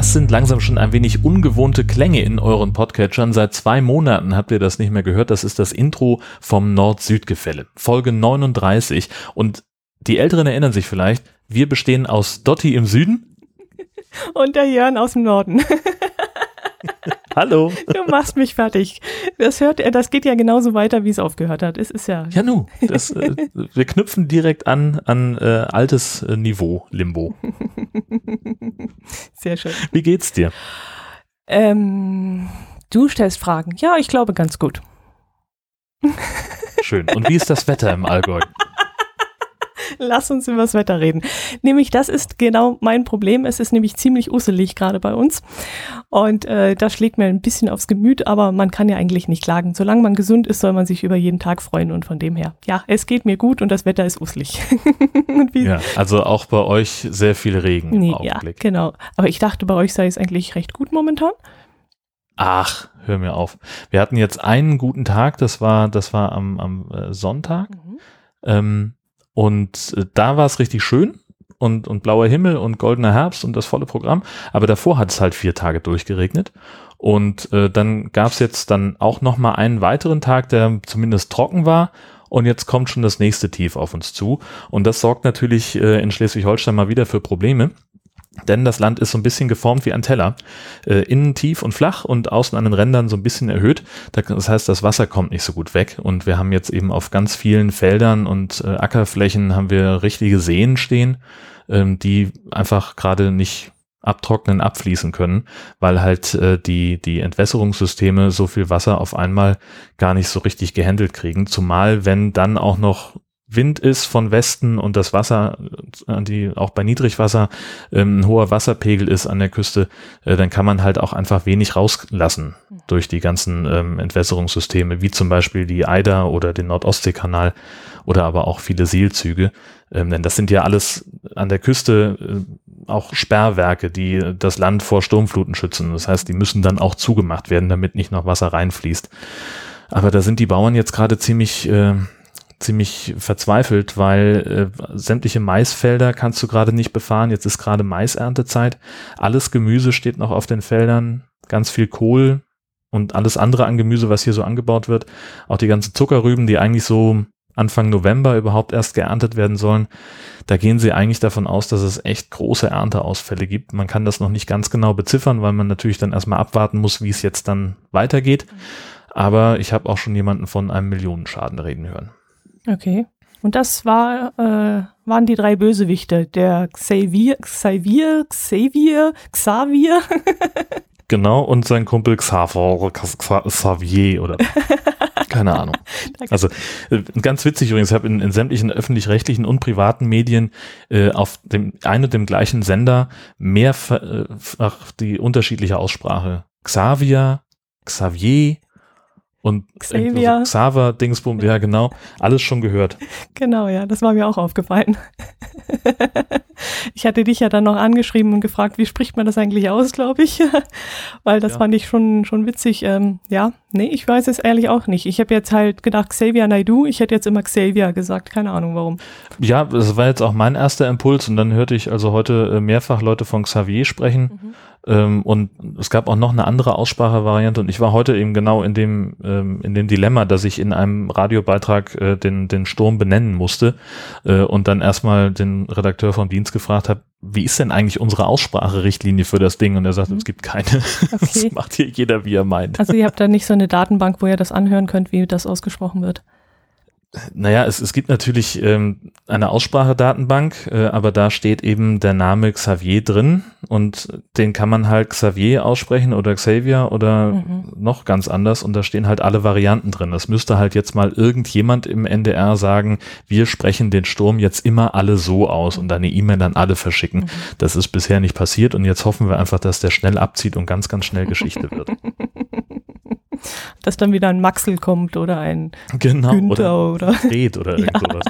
Das sind langsam schon ein wenig ungewohnte Klänge in euren Podcatchern. Seit zwei Monaten habt ihr das nicht mehr gehört. Das ist das Intro vom Nord-Süd-Gefälle. Folge 39. Und die Älteren erinnern sich vielleicht, wir bestehen aus Dotti im Süden. Und der Jörn aus dem Norden. Hallo. Du machst mich fertig. Das hört, das geht ja genauso weiter, wie es aufgehört hat. Es ist ja. Ja, nu. Das, äh, wir knüpfen direkt an an äh, altes äh, Niveau Limbo. Sehr schön. Wie geht's dir? Ähm, du stellst Fragen. Ja, ich glaube ganz gut. Schön. Und wie ist das Wetter im Allgäu? Lass uns über das Wetter reden. Nämlich, das ist genau mein Problem. Es ist nämlich ziemlich usselig gerade bei uns. Und äh, das schlägt mir ein bisschen aufs Gemüt, aber man kann ja eigentlich nicht klagen. Solange man gesund ist, soll man sich über jeden Tag freuen. Und von dem her, ja, es geht mir gut und das Wetter ist usselig. ja, also auch bei euch sehr viel Regen nee, im Augenblick. Ja, genau. Aber ich dachte, bei euch sei es eigentlich recht gut momentan. Ach, hör mir auf. Wir hatten jetzt einen guten Tag, das war, das war am, am äh, Sonntag. Mhm. Ähm, und äh, da war es richtig schön und, und blauer Himmel und goldener Herbst und das volle Programm. Aber davor hat es halt vier Tage durchgeregnet. Und äh, dann gab es jetzt dann auch noch mal einen weiteren Tag, der zumindest trocken war. Und jetzt kommt schon das nächste Tief auf uns zu. Und das sorgt natürlich äh, in Schleswig-Holstein mal wieder für Probleme. Denn das Land ist so ein bisschen geformt wie ein Teller. Äh, innen tief und flach und außen an den Rändern so ein bisschen erhöht. Das heißt, das Wasser kommt nicht so gut weg. Und wir haben jetzt eben auf ganz vielen Feldern und äh, Ackerflächen haben wir richtige Seen stehen, ähm, die einfach gerade nicht abtrocknen, abfließen können, weil halt äh, die, die Entwässerungssysteme so viel Wasser auf einmal gar nicht so richtig gehandelt kriegen. Zumal, wenn dann auch noch Wind ist von Westen und das Wasser, äh, die auch bei Niedrigwasser ähm, ein hoher Wasserpegel ist an der Küste, äh, dann kann man halt auch einfach wenig rauslassen durch die ganzen ähm, Entwässerungssysteme, wie zum Beispiel die Eider oder den Nordostseekanal oder aber auch viele Seelzüge. Ähm, denn das sind ja alles an der Küste äh, auch Sperrwerke, die das Land vor Sturmfluten schützen. Das heißt, die müssen dann auch zugemacht werden, damit nicht noch Wasser reinfließt. Aber da sind die Bauern jetzt gerade ziemlich äh, ziemlich verzweifelt, weil äh, sämtliche Maisfelder kannst du gerade nicht befahren. Jetzt ist gerade Maiserntezeit. Alles Gemüse steht noch auf den Feldern, ganz viel Kohl und alles andere an Gemüse, was hier so angebaut wird. Auch die ganzen Zuckerrüben, die eigentlich so Anfang November überhaupt erst geerntet werden sollen. Da gehen sie eigentlich davon aus, dass es echt große Ernteausfälle gibt. Man kann das noch nicht ganz genau beziffern, weil man natürlich dann erstmal abwarten muss, wie es jetzt dann weitergeht. Aber ich habe auch schon jemanden von einem Millionenschaden reden hören. Okay. Und das war, äh, waren die drei Bösewichte, der Xavier, Xavier, Xavier, Xavier. genau, und sein Kumpel Xavier, Xavier oder keine Ahnung. Also äh, ganz witzig übrigens, ich habe in, in sämtlichen öffentlich-rechtlichen und privaten Medien äh, auf dem einen und dem gleichen Sender mehrfach äh, die unterschiedliche Aussprache. Xavier, Xavier, und Xavier. Xaver, Dingsbum, ja genau, alles schon gehört. Genau, ja, das war mir auch aufgefallen. ich hatte dich ja dann noch angeschrieben und gefragt, wie spricht man das eigentlich aus, glaube ich, weil das ja. fand ich schon, schon witzig. Ähm, ja, nee, ich weiß es ehrlich auch nicht. Ich habe jetzt halt gedacht, Xavier Naidu, ich hätte jetzt immer Xavier gesagt, keine Ahnung warum. Ja, das war jetzt auch mein erster Impuls und dann hörte ich also heute äh, mehrfach Leute von Xavier sprechen. Mhm. Ähm, und es gab auch noch eine andere Aussprachevariante und ich war heute eben genau in dem, ähm, in dem Dilemma, dass ich in einem Radiobeitrag äh, den, den Sturm benennen musste äh, und dann erstmal den Redakteur vom Dienst gefragt habe, wie ist denn eigentlich unsere Ausspracherichtlinie für das Ding? Und er sagt, mhm. es gibt keine. Okay. Das macht hier jeder, wie er meint. Also ihr habt da nicht so eine Datenbank, wo ihr das anhören könnt, wie das ausgesprochen wird. Naja, es, es gibt natürlich ähm, eine Aussprachedatenbank, äh, aber da steht eben der Name Xavier drin und den kann man halt Xavier aussprechen oder Xavier oder mhm. noch ganz anders und da stehen halt alle Varianten drin. Das müsste halt jetzt mal irgendjemand im NDR sagen, wir sprechen den Sturm jetzt immer alle so aus und eine E-Mail an alle verschicken. Mhm. Das ist bisher nicht passiert und jetzt hoffen wir einfach, dass der schnell abzieht und ganz, ganz schnell Geschichte wird. dass dann wieder ein Maxel kommt oder ein genau, Günther oder, oder Fred oder irgend ja. sowas.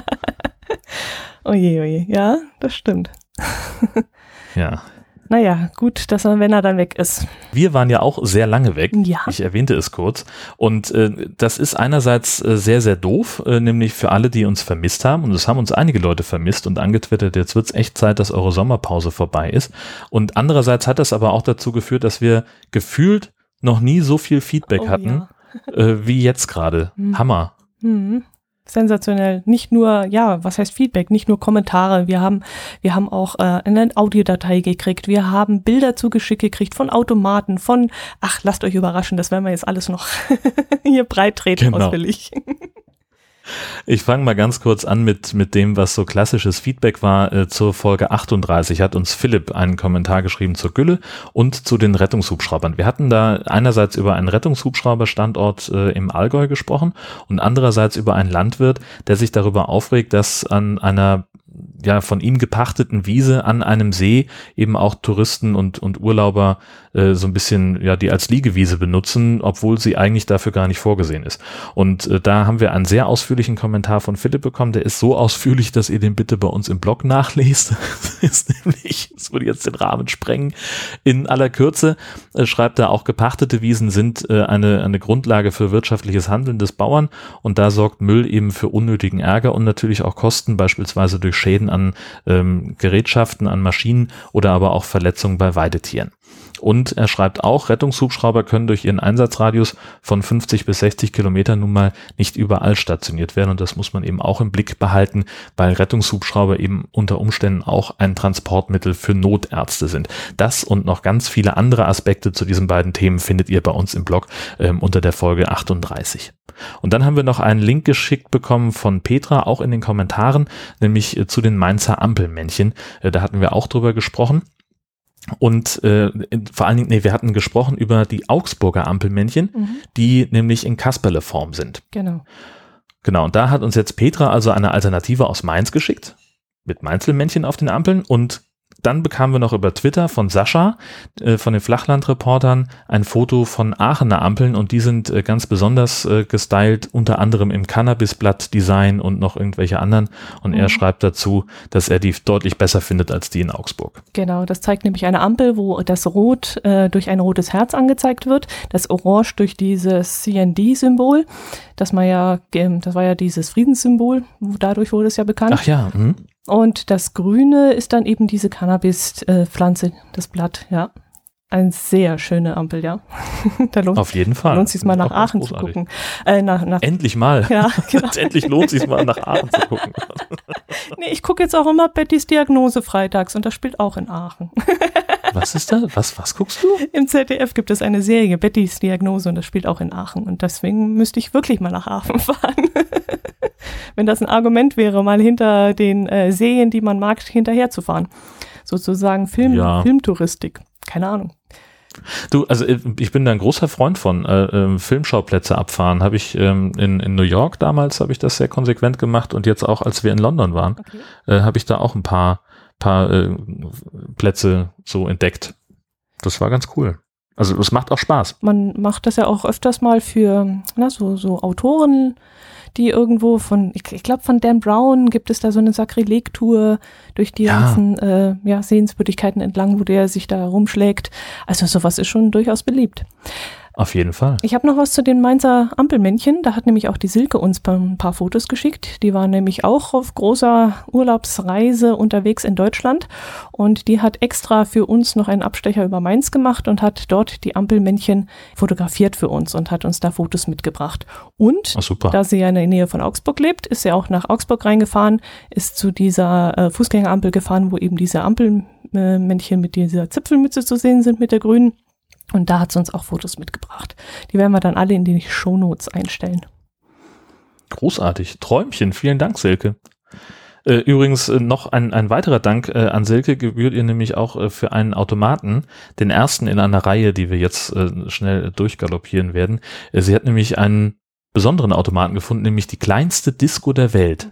Oje, oje, ja, das stimmt. ja. naja, gut, dass er, wenn er dann weg ist. Wir waren ja auch sehr lange weg. Ja. Ich erwähnte es kurz. Und äh, das ist einerseits äh, sehr, sehr doof, äh, nämlich für alle, die uns vermisst haben. Und es haben uns einige Leute vermisst und angetwittert, jetzt wird's echt Zeit, dass eure Sommerpause vorbei ist. Und andererseits hat das aber auch dazu geführt, dass wir gefühlt noch nie so viel Feedback Oh, hatten äh, wie jetzt gerade. Hm. Hammer. Mhm. Sensationell. Nicht nur, ja, was heißt Feedback? Nicht nur Kommentare. Wir haben, wir haben auch äh, eine Audiodatei gekriegt. Wir haben Bilder zugeschickt gekriegt von Automaten, von, ach, lasst euch überraschen, das werden wir jetzt alles noch hier breit treten Genau. ausführlich. Ich fange mal ganz kurz an mit, mit dem, was so klassisches Feedback war äh, zur Folge 38. Hat uns Philipp einen Kommentar geschrieben zur Gülle und zu den Rettungshubschraubern. Wir hatten da einerseits über einen Rettungshubschrauberstandort äh, im Allgäu gesprochen und andererseits über einen Landwirt, der sich darüber aufregt, dass an einer ja von ihm gepachteten Wiese an einem See eben auch Touristen und, und Urlauber äh, so ein bisschen ja die als Liegewiese benutzen, obwohl sie eigentlich dafür gar nicht vorgesehen ist. Und äh, da haben wir einen sehr ausführlichen Kommentar von Philipp bekommen, der ist so ausführlich, dass ihr den bitte bei uns im Blog nachlest. Das ist nämlich, das würde jetzt den Rahmen sprengen. In aller Kürze äh, schreibt er auch gepachtete Wiesen sind äh, eine, eine Grundlage für wirtschaftliches Handeln des Bauern und da sorgt Müll eben für unnötigen Ärger und natürlich auch Kosten, beispielsweise durch Schäden an ähm, Gerätschaften, an Maschinen oder aber auch Verletzungen bei Weidetieren. Und er schreibt auch, Rettungshubschrauber können durch ihren Einsatzradius von 50 bis 60 Kilometern nun mal nicht überall stationiert werden. Und das muss man eben auch im Blick behalten, weil Rettungshubschrauber eben unter Umständen auch ein Transportmittel für Notärzte sind. Das und noch ganz viele andere Aspekte zu diesen beiden Themen findet ihr bei uns im Blog ähm, unter der Folge 38. Und dann haben wir noch einen Link geschickt bekommen von Petra, auch in den Kommentaren, nämlich äh, zu den Mainzer Ampelmännchen. Äh, da hatten wir auch drüber gesprochen. Und äh, vor allen Dingen, nee, wir hatten gesprochen über die Augsburger Ampelmännchen, Mhm. die nämlich in Kasperle-Form sind. Genau. Genau, und da hat uns jetzt Petra also eine Alternative aus Mainz geschickt, mit Mainzelmännchen auf den Ampeln und dann bekamen wir noch über Twitter von Sascha, äh, von den Flachlandreportern, ein Foto von Aachener Ampeln und die sind äh, ganz besonders äh, gestylt, unter anderem im Cannabisblatt-Design und noch irgendwelche anderen. Und er Mhm. schreibt dazu, dass er die deutlich besser findet als die in Augsburg. Genau, das zeigt nämlich eine Ampel, wo das Rot äh, durch ein rotes Herz angezeigt wird, das Orange durch dieses CND-Symbol, das man ja, das war ja dieses Friedenssymbol, dadurch wurde es ja bekannt. Ach ja, hm. Und das Grüne ist dann eben diese Cannabis-Pflanze, das Blatt, ja. Eine sehr schöne Ampel, ja. da lohnt, auf jeden Fall. lohnt sich mal nach Aachen zu gucken. Äh, nach, nach, Endlich mal. ja, genau. Endlich lohnt sich mal nach Aachen zu gucken. Nee, ich gucke jetzt auch immer Bettys Diagnose freitags und das spielt auch in Aachen. Was ist da? Was, was guckst du? Im ZDF gibt es eine Serie, Bettys Diagnose, und das spielt auch in Aachen. Und deswegen müsste ich wirklich mal nach Aachen fahren. Wenn das ein Argument wäre, mal hinter den äh, Serien, die man mag, hinterherzufahren. Sozusagen Film, Ja. Filmtouristik. Keine Ahnung. Du, also äh, ich bin da ein großer Freund von äh, ähm, Filmschauplätze abfahren. Habe ich ähm, in, in New York damals habe ich das sehr konsequent gemacht und jetzt auch, als wir in London waren, Okay. äh, habe ich da auch ein paar paar äh, Plätze so entdeckt. Das war ganz cool. Also es macht auch Spaß. Man macht das ja auch öfters mal für na, so, so Autoren, die irgendwo von, ich, ich glaube von Dan Brown gibt es da so eine Sakrileg-Tour durch die Ja. ganzen äh, ja, Sehenswürdigkeiten entlang, wo der sich da rumschlägt. Also sowas ist schon durchaus beliebt. Auf jeden Fall. Ich habe noch was zu den Mainzer Ampelmännchen. Da hat nämlich auch die Silke uns ein paar Fotos geschickt. Die war nämlich auch auf großer Urlaubsreise unterwegs in Deutschland. Und die hat extra für uns noch einen Abstecher über Mainz gemacht und hat dort die Ampelmännchen fotografiert für uns und hat uns da Fotos mitgebracht. Und super. da sie ja in der Nähe von Augsburg lebt, ist sie auch nach Augsburg reingefahren, ist zu dieser äh, Fußgängerampel gefahren, wo eben diese Ampelmännchen mit dieser Zipfelmütze zu sehen sind, mit der grünen. Und da hat sie uns auch Fotos mitgebracht. Die werden wir dann alle in die Shownotes einstellen. Großartig. Träumchen. Vielen Dank, Silke. Äh, Übrigens äh, noch ein, ein weiterer Dank äh, an Silke gebührt ihr nämlich auch für einen Automaten, den ersten in einer Reihe, die wir jetzt schnell durchgaloppieren werden. Sie hat nämlich einen besonderen Automaten gefunden, nämlich die kleinste Disco der Welt.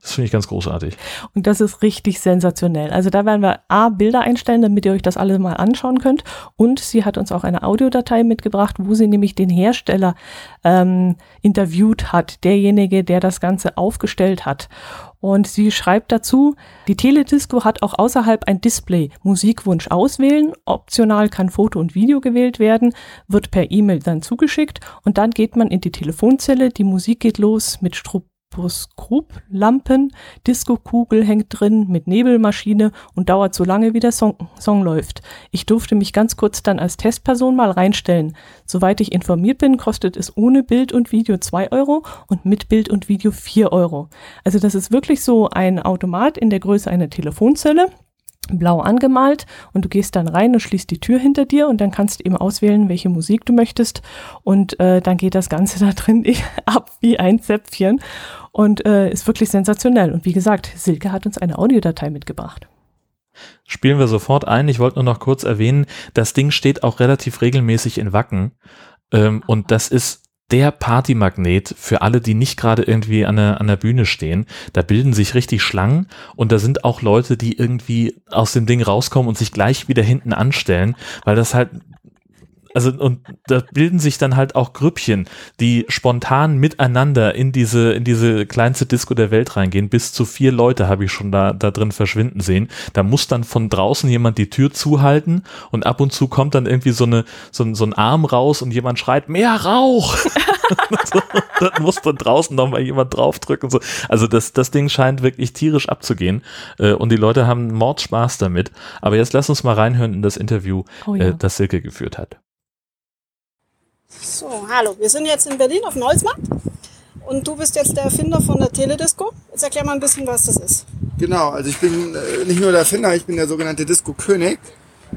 Das finde ich ganz großartig. Und das ist richtig sensationell. Also da werden wir A, Bilder einstellen, damit ihr euch das alle mal anschauen könnt. Und sie hat uns auch eine Audiodatei mitgebracht, wo sie nämlich den Hersteller ähm, interviewt hat, derjenige, der das Ganze aufgestellt hat. Und sie schreibt dazu, die Teledisco hat auch außerhalb ein Display. Musikwunsch auswählen, optional kann Foto und Video gewählt werden, wird per E-Mail dann zugeschickt und dann geht man in die Telefonzelle, die Musik geht los mit Stru Stroboskop-Lampen, Disco-Kugel hängt drin mit Nebelmaschine und dauert so lange, wie der Song, Song läuft. Ich durfte mich ganz kurz dann als Testperson mal reinstellen. Soweit ich informiert bin, kostet es ohne Bild und Video 2 Euro und mit Bild und Video 4 Euro. Also das ist wirklich so ein Automat in der Größe einer Telefonzelle blau angemalt und du gehst dann rein und schließt die Tür hinter dir und dann kannst du eben auswählen, welche Musik du möchtest und äh, dann geht das Ganze da drin ab wie ein Zäpfchen und äh, ist wirklich sensationell. Und wie gesagt, Silke hat uns eine Audiodatei mitgebracht. Spielen wir sofort ein. Ich wollte nur noch kurz erwähnen, das Ding steht auch relativ regelmäßig in Wacken ähm, und das ist der Partymagnet für alle, die nicht gerade irgendwie an der, an der Bühne stehen. Da bilden sich richtig Schlangen und da sind auch Leute, die irgendwie aus dem Ding rauskommen und sich gleich wieder hinten anstellen, weil das halt also und da bilden sich dann halt auch Grüppchen, die spontan miteinander in diese in diese kleinste Disco der Welt reingehen. Bis zu vier Leute habe ich schon da da drin verschwinden sehen. Da muss dann von draußen jemand die Tür zuhalten und ab und zu kommt dann irgendwie so eine so ein, so ein Arm raus und jemand schreit mehr Rauch. dann muss von draußen noch mal jemand draufdrücken. So. Also das das Ding scheint wirklich tierisch abzugehen äh, und die Leute haben Mordspaß damit. Aber jetzt lass uns mal reinhören in das Interview, oh ja. äh, das Silke geführt hat. So, hallo. Wir sind jetzt in Berlin auf dem Holzmarkt und du bist jetzt der Erfinder von der Teledisco. Jetzt erklär mal ein bisschen, was das ist. Genau, also ich bin äh, nicht nur der Erfinder, ich bin der sogenannte Disco-König.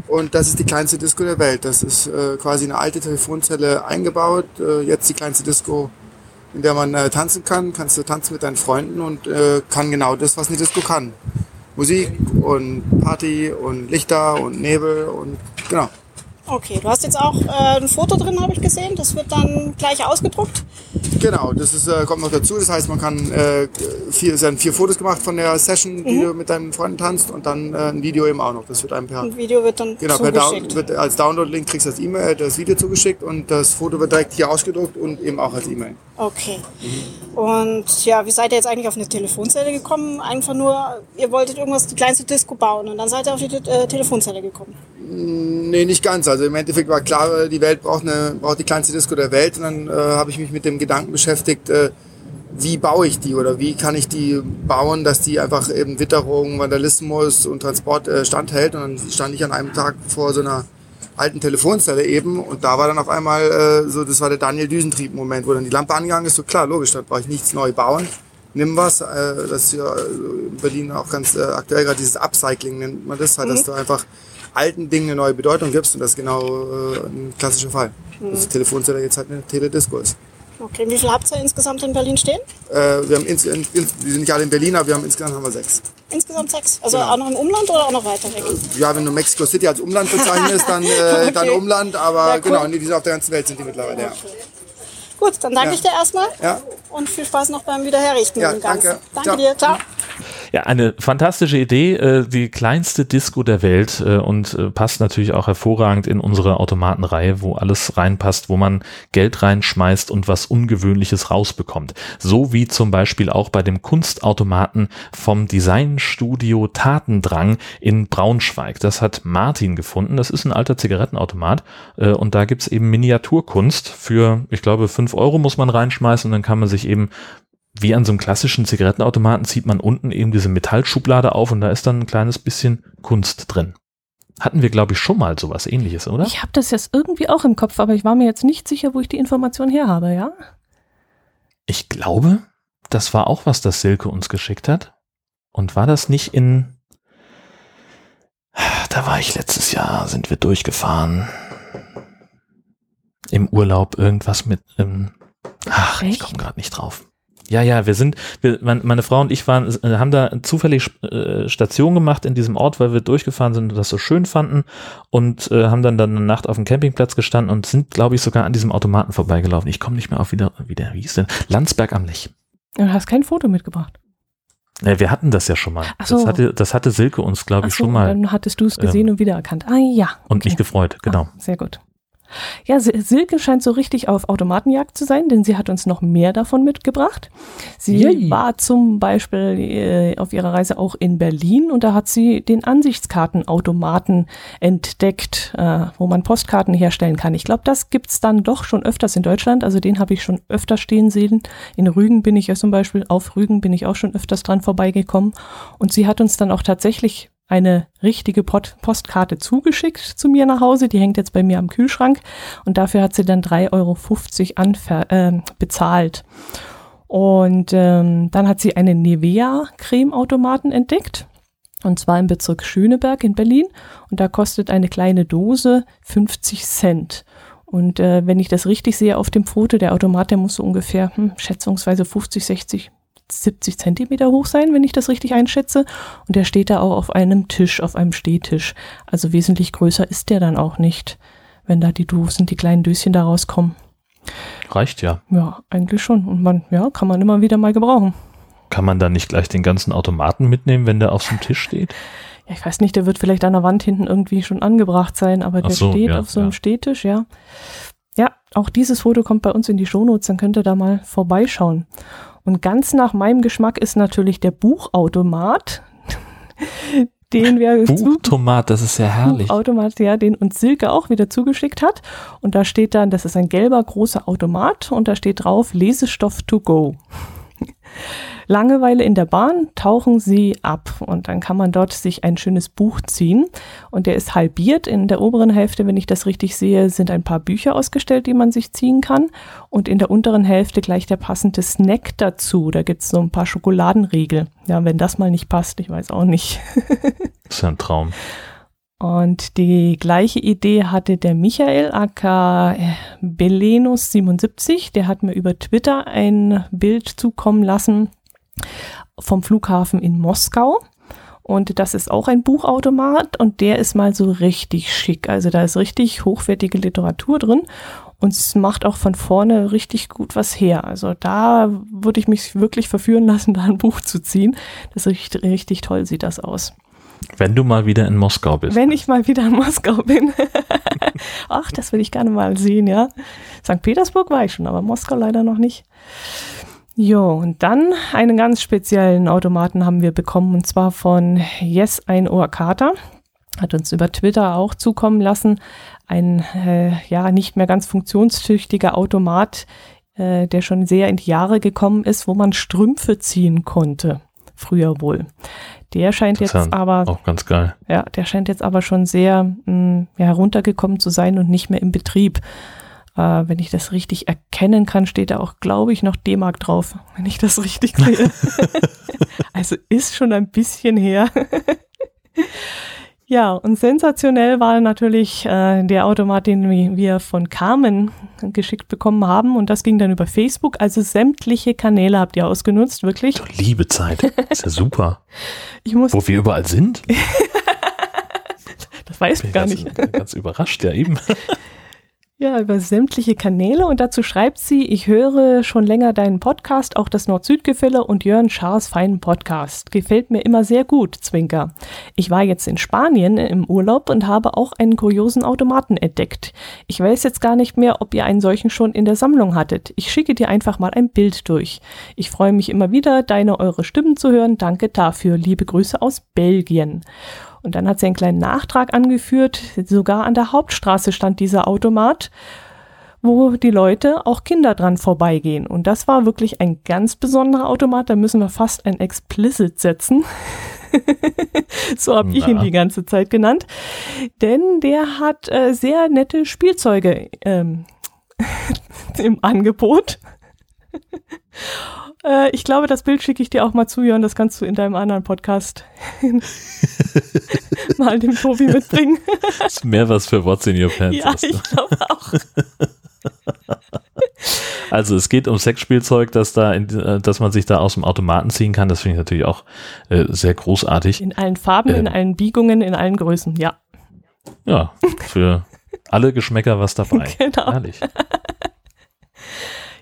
Und das ist die kleinste Disco der Welt. Das ist äh, quasi eine alte Telefonzelle eingebaut. Äh, jetzt die kleinste Disco, in der man tanzen kann. Kannst du tanzen mit deinen Freunden und kann genau das, was eine Disco kann. Musik und Party und Lichter und Nebel und genau. Okay, du hast jetzt auch äh, ein Foto drin, habe ich gesehen. Das wird dann gleich ausgedruckt. Genau, das ist, äh, kommt noch dazu. Das heißt, man kann äh, vier, es werden vier Fotos gemacht von der Session, die mhm. du mit deinen Freunden tanzt und dann äh, ein Video eben auch noch. Das wird einem per ein Video wird dann genau, zugeschickt. Per wird als Download-Link kriegst du das E-Mail, das Video zugeschickt und das Foto wird direkt hier ausgedruckt und eben auch als E-Mail. Okay. Mhm. Und ja, wie seid ihr jetzt eigentlich auf eine Telefonzelle gekommen? Einfach nur, ihr wolltet irgendwas die kleinste Disco bauen und dann seid ihr auf die äh, Telefonzelle gekommen. Nee, nicht ganz. Also im Endeffekt war klar, die Welt braucht, eine, braucht die kleinste Disco der Welt. Und dann äh, habe ich mich mit dem Gedanken beschäftigt, äh, wie baue ich die oder wie kann ich die bauen, dass die einfach eben Witterung, Vandalismus und Transport äh, standhält. Und dann stand ich an einem Tag vor so einer alten Telefonzelle eben und da war dann auf einmal äh, so, das war der Daniel Düsentrieb-Moment, wo dann die Lampe angegangen ist. So klar, logisch, da brauche ich nichts neu bauen. Nimm was, äh, das ist ja in Berlin auch ganz äh, aktuell gerade dieses Upcycling nennt man das, halt, mhm. dass du einfach alten Dingen eine neue Bedeutung gibst. Und das ist genau äh, ein klassischer Fall. Mhm. Dass die Telefonzelle jetzt halt eine Teledisco ist. Okay, wie viel habt ihr insgesamt in Berlin stehen? Äh, wir, haben ins, in, in, wir sind nicht alle in Berlin, aber wir haben insgesamt haben wir sechs. Insgesamt sechs? Also genau. auch noch im Umland oder auch noch weiter weg? Äh, ja, wenn du Mexico City als Umland bezeichnest, dann, äh, okay. dann Umland, aber ja, cool. genau, die sind auf der ganzen Welt sind die mittlerweile, okay. ja. Gut, dann danke ja. ich dir erstmal ja. und viel Spaß noch beim Wiederherrichten. Ja, danke. Danke Ciao. dir, ciao. Ja, eine fantastische Idee, äh, die kleinste Disco der Welt äh, und äh, passt natürlich auch hervorragend in unsere Automatenreihe, wo alles reinpasst, wo man Geld reinschmeißt und was Ungewöhnliches rausbekommt. So wie zum Beispiel auch bei dem Kunstautomaten vom Designstudio Tatendrang in Braunschweig. Das hat Martin gefunden. Das ist ein alter Zigarettenautomat äh, und da gibt's eben Miniaturkunst für, ich glaube, fünf Euro muss man reinschmeißen und dann kann man sich eben wie an so einem klassischen Zigarettenautomaten zieht man unten eben diese Metallschublade auf und da ist dann ein kleines bisschen Kunst drin. Hatten wir, glaube ich, schon mal sowas ähnliches, oder? Ich habe das jetzt irgendwie auch im Kopf, aber ich war mir jetzt nicht sicher, wo ich die Information her habe, ja? Ich glaube, das war auch was, das Silke uns geschickt hat. Und war das nicht in. Da war ich letztes Jahr, sind wir durchgefahren. Im Urlaub irgendwas mit. Ähm, ach, Echt? ich komme gerade nicht drauf. Ja, ja, wir sind, wir, meine Frau und ich waren, äh, haben da zufällig äh, Station gemacht in diesem Ort, weil wir durchgefahren sind und das so schön fanden und äh, haben dann dann eine Nacht auf dem Campingplatz gestanden und sind, glaube ich, sogar an diesem Automaten vorbeigelaufen. Ich komme nicht mehr auf wieder, wieder, wie hieß denn? Landsberg am Lech. Du hast kein Foto mitgebracht. Ja, wir hatten das ja schon mal. Ach so. das, hatte, das hatte Silke uns, glaube ich, so, schon mal Dann hattest du es gesehen ähm, und wiedererkannt. Ah ja. und okay. mich gefreut. Genau. Ah, sehr gut. Ja, Sil- Silke scheint so richtig auf Automatenjagd zu sein, denn sie hat uns noch mehr davon mitgebracht. Sie Yay. war zum Beispiel äh, auf ihrer Reise auch in Berlin und da hat sie den Ansichtskartenautomaten entdeckt, äh, wo man Postkarten herstellen kann. Ich glaube, das gibt's dann doch schon öfters in Deutschland. Also den habe ich schon öfter stehen sehen. In Rügen bin ich ja zum Beispiel, auf Rügen bin ich auch schon öfters dran vorbeigekommen. Und sie hat uns dann auch tatsächlich eine richtige Pot Postkarte zugeschickt zu mir nach Hause. Die hängt jetzt bei mir am Kühlschrank und dafür hat sie dann 3,50 Euro äh, bezahlt. Und ähm, dann hat sie einen Nivea-Cremeautomaten entdeckt. Und zwar im Bezirk Schöneberg in Berlin. Und da kostet eine kleine Dose 50 Cent. Und äh, wenn ich das richtig sehe auf dem Foto, der Automat, der muss so ungefähr hm, schätzungsweise 50, 60, 70 Zentimeter hoch sein, wenn ich das richtig einschätze. Und der steht da auch auf einem Tisch, auf einem Stehtisch. Also wesentlich größer ist der dann auch nicht, wenn da die Dosen, die kleinen Döschen da rauskommen. Reicht ja. Ja, eigentlich schon. Und man, ja, kann man immer wieder mal gebrauchen. Kann man dann nicht gleich den ganzen Automaten mitnehmen, wenn der auf dem Tisch steht? Ja, ich weiß nicht, der wird vielleicht an der Wand hinten irgendwie schon angebracht sein, aber Ach der so, steht ja, auf so einem ja. Stehtisch, ja. Ja, auch dieses Foto kommt bei uns in die Shownotes, dann könnt ihr da mal vorbeischauen. Und ganz nach meinem Geschmack ist natürlich der Buchautomat, den wir zu Buchtomat, das ist ja herrlich. Buchautomat, ja, den uns Silke auch wieder zugeschickt hat. Und da steht dann, das ist ein gelber großer Automat und da steht drauf Lesestoff to go. Langeweile in der Bahn tauchen sie ab und dann kann man dort sich ein schönes Buch ziehen und der ist halbiert. In der oberen Hälfte, wenn ich das richtig sehe, sind ein paar Bücher ausgestellt, die man sich ziehen kann und in der unteren Hälfte gleich der passende Snack dazu. Da gibt's so ein paar Schokoladenriegel. Ja, wenn das mal nicht passt, ich weiß auch nicht. Das ist ja ein Traum. Und die gleiche Idee hatte der Michael aka Belenus77. Der hat mir über Twitter ein Bild zukommen lassen vom Flughafen in Moskau. Und das ist auch ein Buchautomat und der ist mal so richtig schick. Also da ist richtig hochwertige Literatur drin und es macht auch von vorne richtig gut was her. Also da würde ich mich wirklich verführen lassen, da ein Buch zu ziehen. Das ist richtig, richtig toll sieht das aus. Wenn du mal wieder in Moskau bist. Wenn ich mal wieder in Moskau bin. Ach, das will ich gerne mal sehen, ja. St. Petersburg war ich schon, aber Moskau leider noch nicht. Jo, und dann einen ganz speziellen Automaten haben wir bekommen, und zwar von Yes ein Ohr Kater. Hat uns über Twitter auch zukommen lassen. Ein, äh, ja, nicht mehr ganz funktionstüchtiger Automat, äh, der schon sehr in die Jahre gekommen ist, wo man Strümpfe ziehen konnte. Früher wohl. Der scheint jetzt aber Auch ganz geil. ja, der scheint jetzt aber schon sehr mh, ja, heruntergekommen zu sein und nicht mehr im Betrieb. Äh, wenn ich das richtig erkennen kann, steht da auch, glaube ich, noch D-Mark drauf, wenn ich das richtig sehe. also ist schon ein bisschen her. ja, und sensationell war natürlich äh, der Automat, den wi- wir von Carmen geschickt bekommen haben. Und das ging dann über Facebook. Also sämtliche Kanäle habt ihr ausgenutzt, wirklich. Du liebe Zeit. Ist ja super. Ich muss, Wo wir überall sind. das weiß ich gar ganz, nicht. ganz überrascht, ja eben. Ja, über sämtliche Kanäle und dazu schreibt sie, ich höre schon länger deinen Podcast, auch das Nord-Süd-Gefälle und Jörn Schaas feinen Podcast. Gefällt mir immer sehr gut, Zwinker. Ich war jetzt in Spanien im Urlaub und habe auch einen kuriosen Automaten entdeckt. Ich weiß jetzt gar nicht mehr, ob ihr einen solchen schon in der Sammlung hattet. Ich schicke dir einfach mal ein Bild durch. Ich freue mich immer wieder, deine eure Stimmen zu hören. Danke dafür. Liebe Grüße aus Belgien. Und dann hat sie einen kleinen Nachtrag angeführt. Sogar an der Hauptstraße stand dieser Automat, wo die Leute, auch Kinder dran vorbeigehen. Und das war wirklich ein ganz besonderer Automat. Da müssen wir fast ein Explicit setzen. so habe ich ihn die ganze Zeit genannt. Denn der hat äh, sehr nette Spielzeuge ähm, im Angebot. Äh, ich glaube, das Bild schicke ich dir auch mal zu, Jörn. Das kannst du in deinem anderen Podcast mal dem Tobi mitbringen. Das ist mehr was für What's in Your Pants. ja, ist, ne? ich glaube auch. Also es geht um Sexspielzeug, dass da, in, äh, dass man sich da aus dem Automaten ziehen kann. Das finde ich natürlich auch äh, sehr großartig. In allen Farben, in Ähm. allen Biegungen, in allen Größen. Ja, Ja, für alle Geschmäcker was dabei. Genau. Herrlich.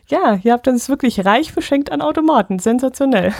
Ja, ihr habt uns wirklich reich beschenkt an Automaten. Sensationell.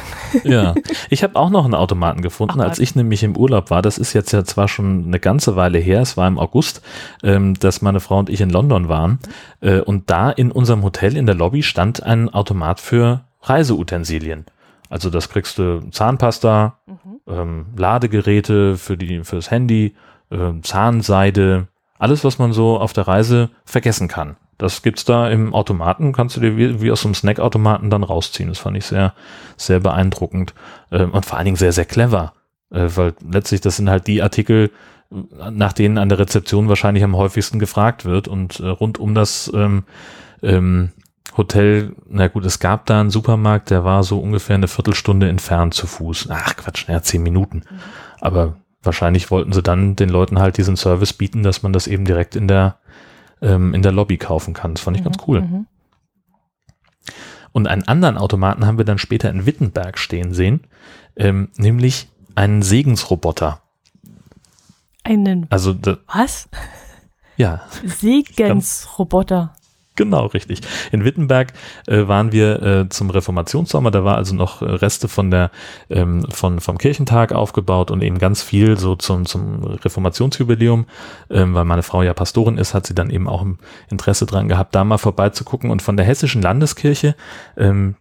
Ja, ich habe auch noch einen Automaten gefunden, Ach, als ich nämlich im Urlaub war. Das ist jetzt ja zwar schon eine ganze Weile her, es war im August, ähm, dass meine Frau und ich in London waren. Äh, und da in unserem Hotel in der Lobby stand ein Automat für Reiseutensilien. Also das kriegst du Zahnpasta, mhm. ähm, Ladegeräte für die fürs Handy, äh, Zahnseide, alles was man so auf der Reise vergessen kann. Das gibt's da im Automaten, kannst du dir wie, wie aus einem Snackautomaten dann rausziehen. Das fand ich sehr, sehr beeindruckend ähm, und vor allen Dingen sehr, sehr clever, äh, weil letztlich das sind halt die Artikel, nach denen an der Rezeption wahrscheinlich am häufigsten gefragt wird und äh, rund um das ähm, ähm, Hotel, na gut, es gab da einen Supermarkt, der war so ungefähr eine Viertelstunde entfernt zu Fuß. Ach Quatsch, naja, zehn Minuten. Aber wahrscheinlich wollten sie dann den Leuten halt diesen Service bieten, dass man das eben direkt in der ähm, in der Lobby kaufen kann. Das fand ich mhm, ganz cool. Mhm. Und einen anderen Automaten haben wir dann später in Wittenberg stehen sehen, ähm, nämlich einen Segensroboter. Einen. Also was? Ja. Segensroboter. Genau, richtig. In Wittenberg äh, waren wir äh, zum Reformationssommer, da war also noch äh, Reste von der ähm, von vom Kirchentag aufgebaut und eben ganz viel so zum zum Reformationsjubiläum, ähm, weil meine Frau ja Pastorin ist, hat sie dann eben auch ein Interesse dran gehabt, da mal vorbeizugucken und von der hessischen Landeskirche ähm,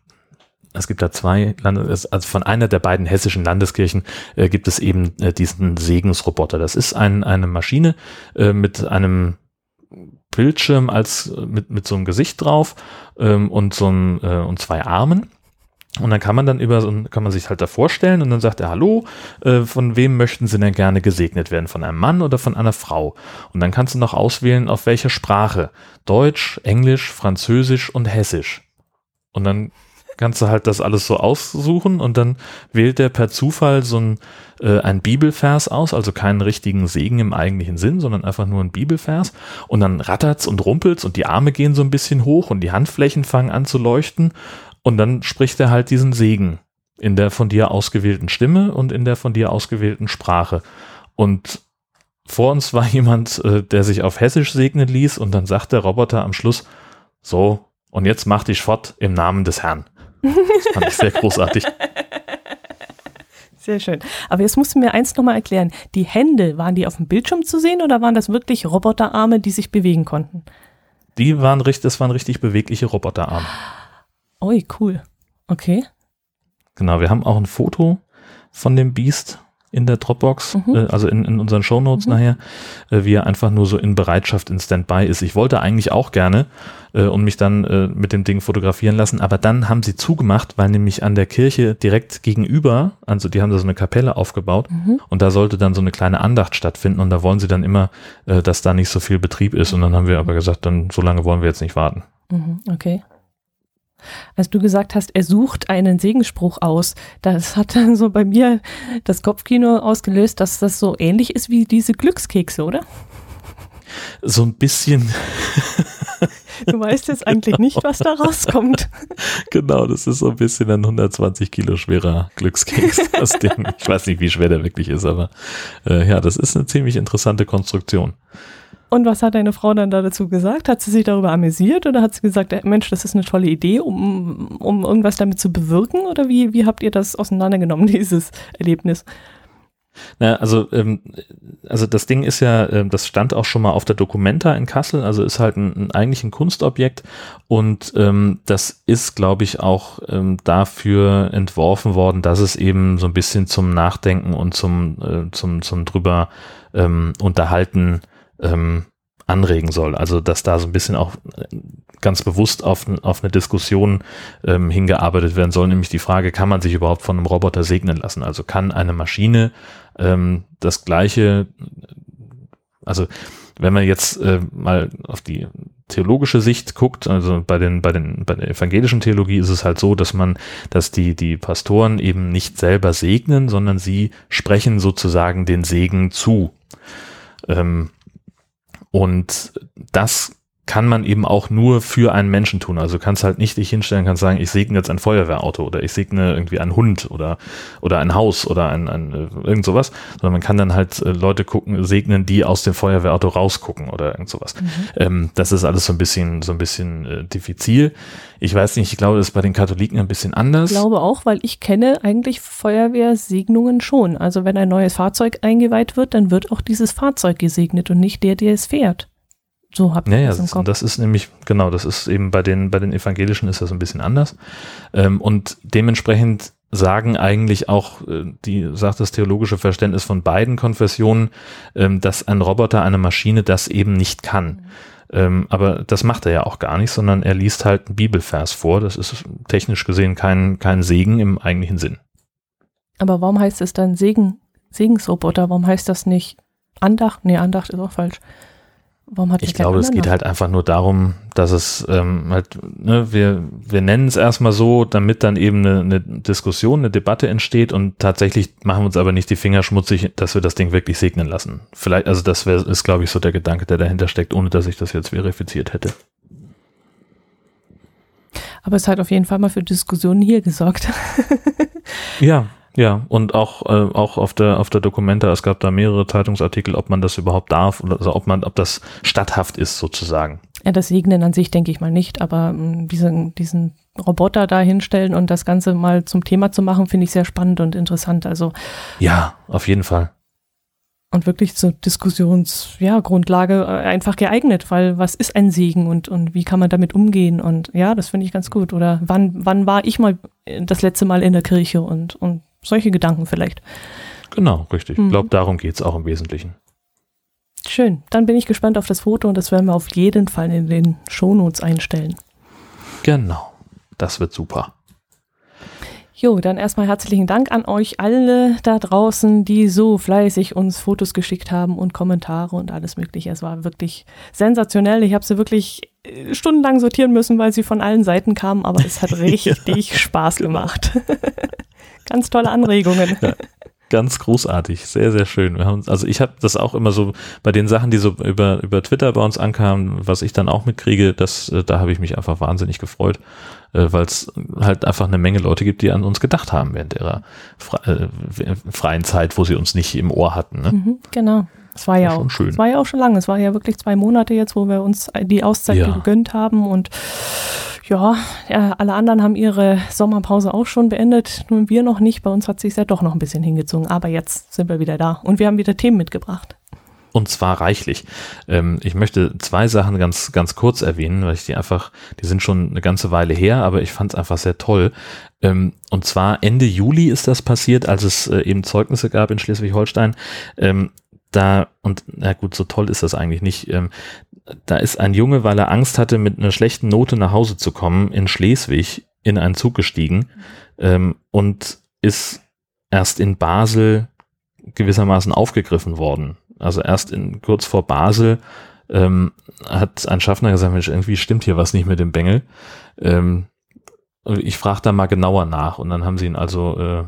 es gibt da zwei Landes also von einer der beiden hessischen Landeskirchen äh, gibt es eben äh, diesen Segensroboter. Das ist ein, eine Maschine äh, mit einem Bildschirm als mit, mit so einem Gesicht drauf ähm, und so ein, äh, und zwei Armen. Und dann kann man dann über so kann man sich halt da vorstellen und dann sagt er, hallo, äh, von wem möchten Sie denn gerne gesegnet werden? Von einem Mann oder von einer Frau? Und dann kannst du noch auswählen, auf welche Sprache. Deutsch, Englisch, Französisch und Hessisch. Und dann kannst du halt das alles so aussuchen und dann wählt der per Zufall so ein, äh, ein Bibelvers aus, also keinen richtigen Segen im eigentlichen Sinn, sondern einfach nur ein Bibelvers. Und dann rattert's und rumpelt's und die Arme gehen so ein bisschen hoch und die Handflächen fangen an zu leuchten. Und dann spricht er halt diesen Segen in der von dir ausgewählten Stimme und in der von dir ausgewählten Sprache. Und vor uns war jemand, äh, der sich auf Hessisch segnen ließ und dann sagt der Roboter am Schluss, so, und jetzt mach dich fort im Namen des Herrn. Das fand ich sehr großartig. Sehr schön. Aber jetzt musst du mir eins nochmal erklären. Die Hände, waren die auf dem Bildschirm zu sehen oder waren das wirklich Roboterarme, die sich bewegen konnten? Die waren richtig, das waren richtig bewegliche Roboterarme. Ui, cool. Okay. Genau, wir haben auch ein Foto von dem Biest in der Dropbox, mhm. äh, also in, in unseren Shownotes mhm. nachher, äh, wie er einfach nur so in Bereitschaft in Standby ist. Ich wollte eigentlich auch gerne äh, und mich dann äh, mit dem Ding fotografieren lassen, aber dann haben sie zugemacht, weil nämlich an der Kirche direkt gegenüber, also die haben da so eine Kapelle aufgebaut mhm. und da sollte dann so eine kleine Andacht stattfinden und da wollen sie dann immer, äh, dass da nicht so viel Betrieb ist und dann haben wir aber gesagt, dann so lange wollen wir jetzt nicht warten. Mhm. Okay. Als du gesagt hast, er sucht einen Segensspruch aus, das hat dann so bei mir das Kopfkino ausgelöst, dass das so ähnlich ist wie diese Glückskekse, oder? So ein bisschen. Du weißt jetzt eigentlich genau. nicht, was da rauskommt. Genau, das ist so ein bisschen ein 120 Kilo schwerer Glückskeks. Das Ding. Ich weiß nicht, wie schwer der wirklich ist, aber äh, ja, das ist eine ziemlich interessante Konstruktion. Und was hat deine Frau dann da dazu gesagt? Hat sie sich darüber amüsiert oder hat sie gesagt, äh, Mensch, das ist eine tolle Idee, um, um irgendwas damit zu bewirken? Oder wie, wie habt ihr das auseinandergenommen, dieses Erlebnis? Na, also, ähm, also das Ding ist ja, äh, das stand auch schon mal auf der Documenta in Kassel, also ist halt ein, ein eigentlich ein Kunstobjekt und ähm, das ist, glaube ich, auch ähm, dafür entworfen worden, dass es eben so ein bisschen zum Nachdenken und zum, äh, zum, zum drüber ähm, unterhalten ähm, anregen soll. Also dass da so ein bisschen auch äh, ganz bewusst auf, auf eine Diskussion ähm, hingearbeitet werden soll, nämlich die Frage, kann man sich überhaupt von einem Roboter segnen lassen? Also kann eine Maschine ähm, das gleiche, also wenn man jetzt äh, mal auf die theologische Sicht guckt, also bei den, bei den, bei der evangelischen Theologie ist es halt so, dass man, dass die, die Pastoren eben nicht selber segnen, sondern sie sprechen sozusagen den Segen zu. Ähm, und das kann man eben auch nur für einen Menschen tun. Also kannst halt nicht dich hinstellen, kannst sagen, ich segne jetzt ein Feuerwehrauto oder ich segne irgendwie einen Hund oder, oder ein Haus oder ein, ein äh, irgend sowas, sondern man kann dann halt äh, Leute gucken, segnen, die aus dem Feuerwehrauto rausgucken oder irgend sowas. Mhm. Ähm, das ist alles so ein bisschen, so ein bisschen äh, diffizil. Ich weiß nicht, ich glaube, das ist bei den Katholiken ein bisschen anders. Ich glaube auch, weil ich kenne eigentlich Feuerwehrsegnungen schon. Also wenn ein neues Fahrzeug eingeweiht wird, dann wird auch dieses Fahrzeug gesegnet und nicht der, der es fährt. So habe ich ja, das im Kopf. Das ist nämlich, genau, das ist eben bei den, bei den Evangelischen ist das ein bisschen anders. Ähm, und dementsprechend sagen eigentlich auch, äh, die sagt das theologische Verständnis von beiden Konfessionen, ähm, dass ein Roboter, eine Maschine das eben nicht kann. Mhm. Ähm, aber das macht er ja auch gar nicht, sondern er liest halt einen Bibelvers vor. Das ist technisch gesehen kein, kein Segen im eigentlichen Sinn. Aber warum heißt es dann Segen, Segensroboter? Warum heißt das nicht Andacht? Nee, Andacht ist auch falsch. Warum hat ich glaube, es geht halt einfach nur darum, dass es ähm, halt, ne, wir, wir nennen es erstmal so, damit dann eben eine, eine Diskussion, eine Debatte entsteht und tatsächlich machen wir uns aber nicht die Finger schmutzig, dass wir das Ding wirklich segnen lassen. Vielleicht, also das wär, ist, glaube ich, so der Gedanke, der dahinter steckt, ohne dass ich das jetzt verifiziert hätte. Aber es hat auf jeden Fall mal für Diskussionen hier gesorgt. ja, ja, und auch, äh, auch auf der, auf der Dokumenta, es gab da mehrere Zeitungsartikel, ob man das überhaupt darf, also ob man, ob das statthaft ist sozusagen. Ja, das Segnen an sich denke ich mal nicht, aber ähm, diesen, diesen Roboter da hinstellen und das Ganze mal zum Thema zu machen, finde ich sehr spannend und interessant. Also. Ja, auf jeden Fall. Und wirklich zur Diskussionsgrundlage ja, äh, einfach geeignet, weil was ist ein Segen und, und wie kann man damit umgehen? Und ja, das finde ich ganz gut. Oder wann, wann war ich mal das letzte Mal in der Kirche und, und solche Gedanken vielleicht. Genau, richtig. Mhm. Ich glaube, darum geht es auch im Wesentlichen. Schön. Dann bin ich gespannt auf das Foto und das werden wir auf jeden Fall in den Shownotes einstellen. Genau. Das wird super. Jo, dann erstmal herzlichen Dank an euch alle da draußen, die so fleißig uns Fotos geschickt haben und Kommentare und alles Mögliche. Es war wirklich sensationell. Ich habe sie wirklich äh, stundenlang sortieren müssen, weil sie von allen Seiten kamen, aber es hat richtig ja. Spaß gemacht. Ganz tolle Anregungen. Ja, ganz großartig, sehr, sehr schön. Wir haben, also ich habe das auch immer so bei den Sachen, die so über, über Twitter bei uns ankamen, was ich dann auch mitkriege, das, äh, da habe ich mich einfach wahnsinnig gefreut, äh, weil es halt einfach eine Menge Leute gibt, die an uns gedacht haben während ihrer fre äh, freien Zeit, wo sie uns nicht im Ohr hatten. Ne? Mhm, genau. Es war ja, auch, schön. Es war ja auch schon lange. Es war ja wirklich zwei Monate jetzt, wo wir uns die Auszeit ja. gegönnt haben und ja, ja, alle anderen haben ihre Sommerpause auch schon beendet, nur wir noch nicht. Bei uns hat sich ja doch noch ein bisschen hingezogen, aber jetzt sind wir wieder da und wir haben wieder Themen mitgebracht. Und zwar reichlich. Ähm, ich möchte zwei Sachen ganz, ganz kurz erwähnen, weil ich die einfach, die sind schon eine ganze Weile her, aber ich fand es einfach sehr toll. Ähm, und zwar Ende Juli ist das passiert, als es äh, eben Zeugnisse gab in Schleswig-Holstein. Ähm, da, und na gut, so toll ist das eigentlich nicht. Ähm, da ist ein Junge, weil er Angst hatte, mit einer schlechten Note nach Hause zu kommen, in Schleswig in einen Zug gestiegen ähm, und ist erst in Basel gewissermaßen aufgegriffen worden. Also erst in, kurz vor Basel ähm, hat ein Schaffner gesagt, Mensch, irgendwie stimmt hier was nicht mit dem Bengel. Ähm, ich frage da mal genauer nach und dann haben sie ihn also äh,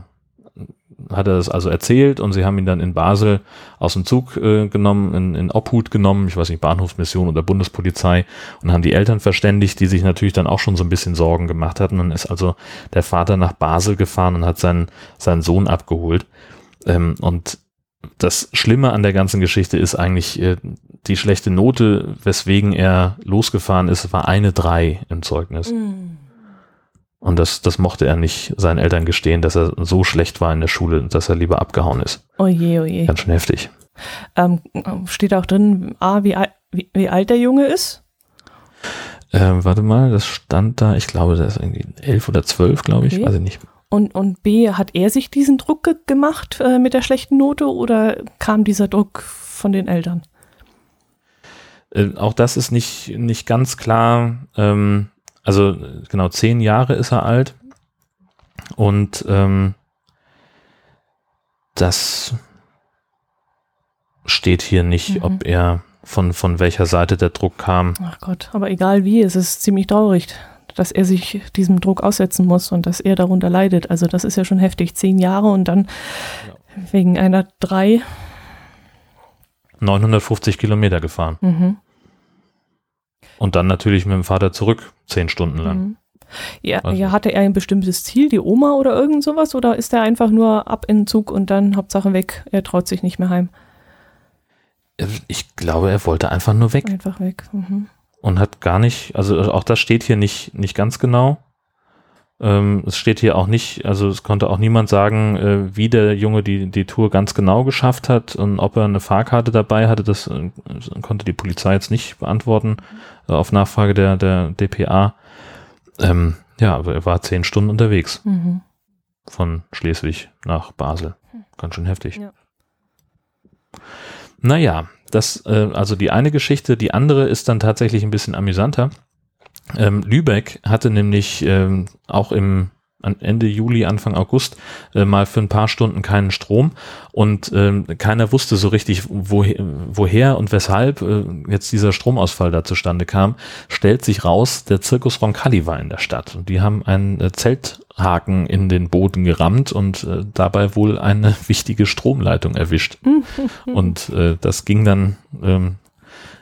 hat er das also erzählt und sie haben ihn dann in Basel aus dem Zug äh, genommen, in, in Obhut genommen, ich weiß nicht, Bahnhofsmission oder Bundespolizei und haben die Eltern verständigt, die sich natürlich dann auch schon so ein bisschen Sorgen gemacht hatten. Und ist also der Vater nach Basel gefahren und hat seinen, seinen Sohn abgeholt. Ähm, und das Schlimme an der ganzen Geschichte ist eigentlich äh, die schlechte Note, weswegen er losgefahren ist, war eine drei im Zeugnis. Mm. Und das, das mochte er nicht seinen Eltern gestehen, dass er so schlecht war in der Schule, dass er lieber abgehauen ist. Oje, oje. Ganz schön heftig. Ähm, steht auch drin, A, wie, wie, wie alt der Junge ist? Ähm, warte mal, das stand da, ich glaube, das ist irgendwie elf oder zwölf, glaube ich, okay. weiß ich nicht. Und, und B, hat er sich diesen Druck ge gemacht äh, mit der schlechten Note oder kam dieser Druck von den Eltern? Äh, auch das ist nicht, nicht ganz klar. Ähm, also genau zehn Jahre ist er alt und ähm, das steht hier nicht, mhm. ob er von, von welcher Seite der Druck kam. Ach Gott, aber egal wie, es ist ziemlich traurig, dass er sich diesem Druck aussetzen muss und dass er darunter leidet. Also das ist ja schon heftig. Zehn Jahre und dann ja. wegen einer drei. 950 Kilometer gefahren. Mhm. Und dann natürlich mit dem Vater zurück, zehn Stunden lang. Mhm. Ja, also. ja, hatte er ein bestimmtes Ziel, die Oma oder irgend sowas? Oder ist er einfach nur ab in den Zug und dann Hauptsache weg? Er traut sich nicht mehr heim. Ich glaube, er wollte einfach nur weg. Einfach weg. Mhm. Und hat gar nicht, also auch das steht hier nicht, nicht ganz genau. Ähm, es steht hier auch nicht, also es konnte auch niemand sagen, äh, wie der Junge die, die Tour ganz genau geschafft hat und ob er eine Fahrkarte dabei hatte, das äh, konnte die Polizei jetzt nicht beantworten äh, auf Nachfrage der, der DPA. Ähm, ja, aber er war zehn Stunden unterwegs mhm. von Schleswig nach Basel. Ganz schön heftig. Ja. Naja, das, äh, also die eine Geschichte, die andere ist dann tatsächlich ein bisschen amüsanter. Ähm, Lübeck hatte nämlich ähm, auch im Ende Juli, Anfang August äh, mal für ein paar Stunden keinen Strom und ähm, keiner wusste so richtig, woher, woher und weshalb äh, jetzt dieser Stromausfall da zustande kam. Stellt sich raus, der Zirkus Roncalli war in der Stadt und die haben einen äh, Zelthaken in den Boden gerammt und äh, dabei wohl eine wichtige Stromleitung erwischt. und äh, das ging dann ähm,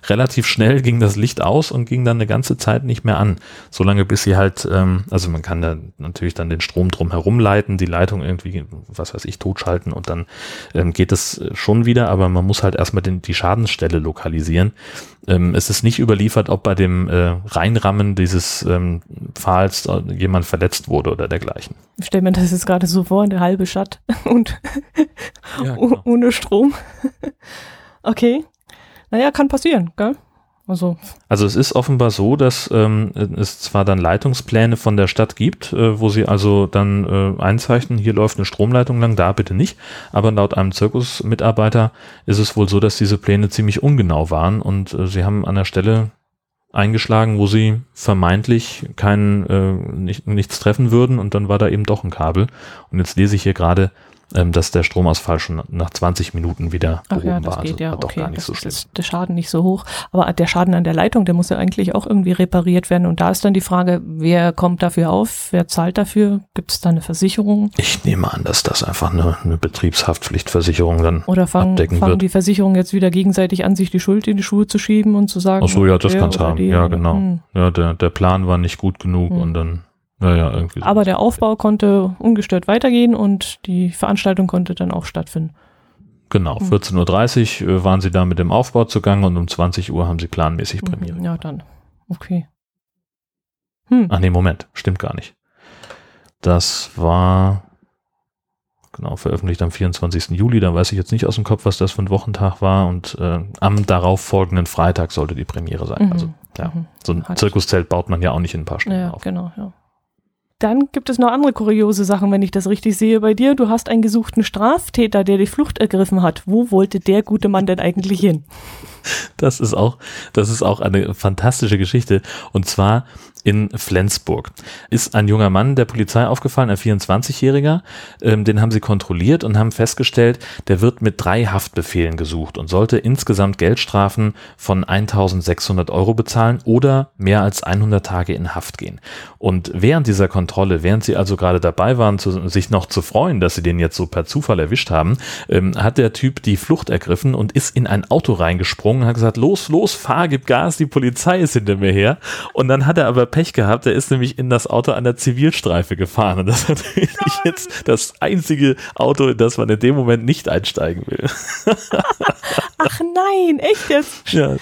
relativ schnell ging das Licht aus und ging dann eine ganze Zeit nicht mehr an. Solange bis sie halt, ähm, also man kann da natürlich dann den Strom drum herum leiten, die Leitung irgendwie, was weiß ich, totschalten und dann ähm, geht es schon wieder, aber man muss halt erstmal den, die Schadensstelle lokalisieren. Ähm, es ist nicht überliefert, ob bei dem äh, Reinrammen dieses ähm, Pfahls jemand verletzt wurde oder dergleichen. Ich stelle mir das jetzt gerade so vor, eine halbe Stadt und ja, genau. ohne Strom. okay. Naja, kann passieren, gell? Also, also es ist offenbar so, dass ähm, es zwar dann Leitungspläne von der Stadt gibt, äh, wo sie also dann äh, einzeichnen, hier läuft eine Stromleitung lang, da bitte nicht. Aber laut einem Zirkusmitarbeiter ist es wohl so, dass diese Pläne ziemlich ungenau waren und äh, sie haben an der Stelle eingeschlagen, wo sie vermeintlich kein, äh, nicht, nichts treffen würden und dann war da eben doch ein Kabel. Und jetzt lese ich hier gerade, ähm, dass der Stromausfall schon nach 20 Minuten wieder Ach behoben ja, das war. Geht, also ja, doch okay. gar nicht das so schlimm. Ist der Schaden nicht so hoch. Aber der Schaden an der Leitung, der muss ja eigentlich auch irgendwie repariert werden. Und da ist dann die Frage, wer kommt dafür auf? Wer zahlt dafür? Gibt es da eine Versicherung? Ich nehme an, dass das einfach eine, eine Betriebshaftpflichtversicherung dann Oder fangen, abdecken fangen wird. die Versicherungen jetzt wieder gegenseitig an, sich die Schuld in die Schuhe zu schieben und zu sagen. Ach so, ja, das kann es haben. Ja, genau. Hm. Ja, der, der Plan war nicht gut genug hm. und dann naja, irgendwie. Aber der Aufbau konnte ungestört weitergehen und die Veranstaltung konnte dann auch stattfinden. Genau, 14.30 Uhr äh, waren sie da mit dem Aufbau zugange und um 20 Uhr haben sie planmäßig mhm, Premiere. Ja, dann. Okay. Hm. Ach nee, Moment, stimmt gar nicht. Das war genau veröffentlicht am 24. Juli, da weiß ich jetzt nicht aus dem Kopf, was das für ein Wochentag war und äh, am darauf folgenden Freitag sollte die Premiere sein. Mhm. Also ja, mhm. so ein Zirkuszelt baut man ja auch nicht in ein paar Stunden ja, auf. Genau, ja. Dann gibt es noch andere kuriose Sachen, wenn ich das richtig sehe bei dir. Du hast einen gesuchten Straftäter, der die Flucht ergriffen hat. Wo wollte der gute Mann denn eigentlich hin? Das ist auch, das ist auch eine fantastische Geschichte. Und zwar in Flensburg. Ist ein junger Mann der Polizei aufgefallen, ein 24-Jähriger. Ähm, den haben sie kontrolliert und haben festgestellt, der wird mit drei Haftbefehlen gesucht und sollte insgesamt Geldstrafen von 1600 Euro bezahlen oder mehr als 100 Tage in Haft gehen. Und während dieser Kontrolle, während sie also gerade dabei waren, zu, sich noch zu freuen, dass sie den jetzt so per Zufall erwischt haben, ähm, hat der Typ die Flucht ergriffen und ist in ein Auto reingesprungen, hat gesagt, los, los, fahr, gib Gas, die Polizei ist hinter mir her. Und dann hat er aber Pech gehabt, er ist nämlich in das Auto an der Zivilstreife gefahren. Und das ist natürlich Nein. jetzt das einzige Auto, in das man in dem Moment nicht einsteigen will. Ach nein, echt jetzt? Ja.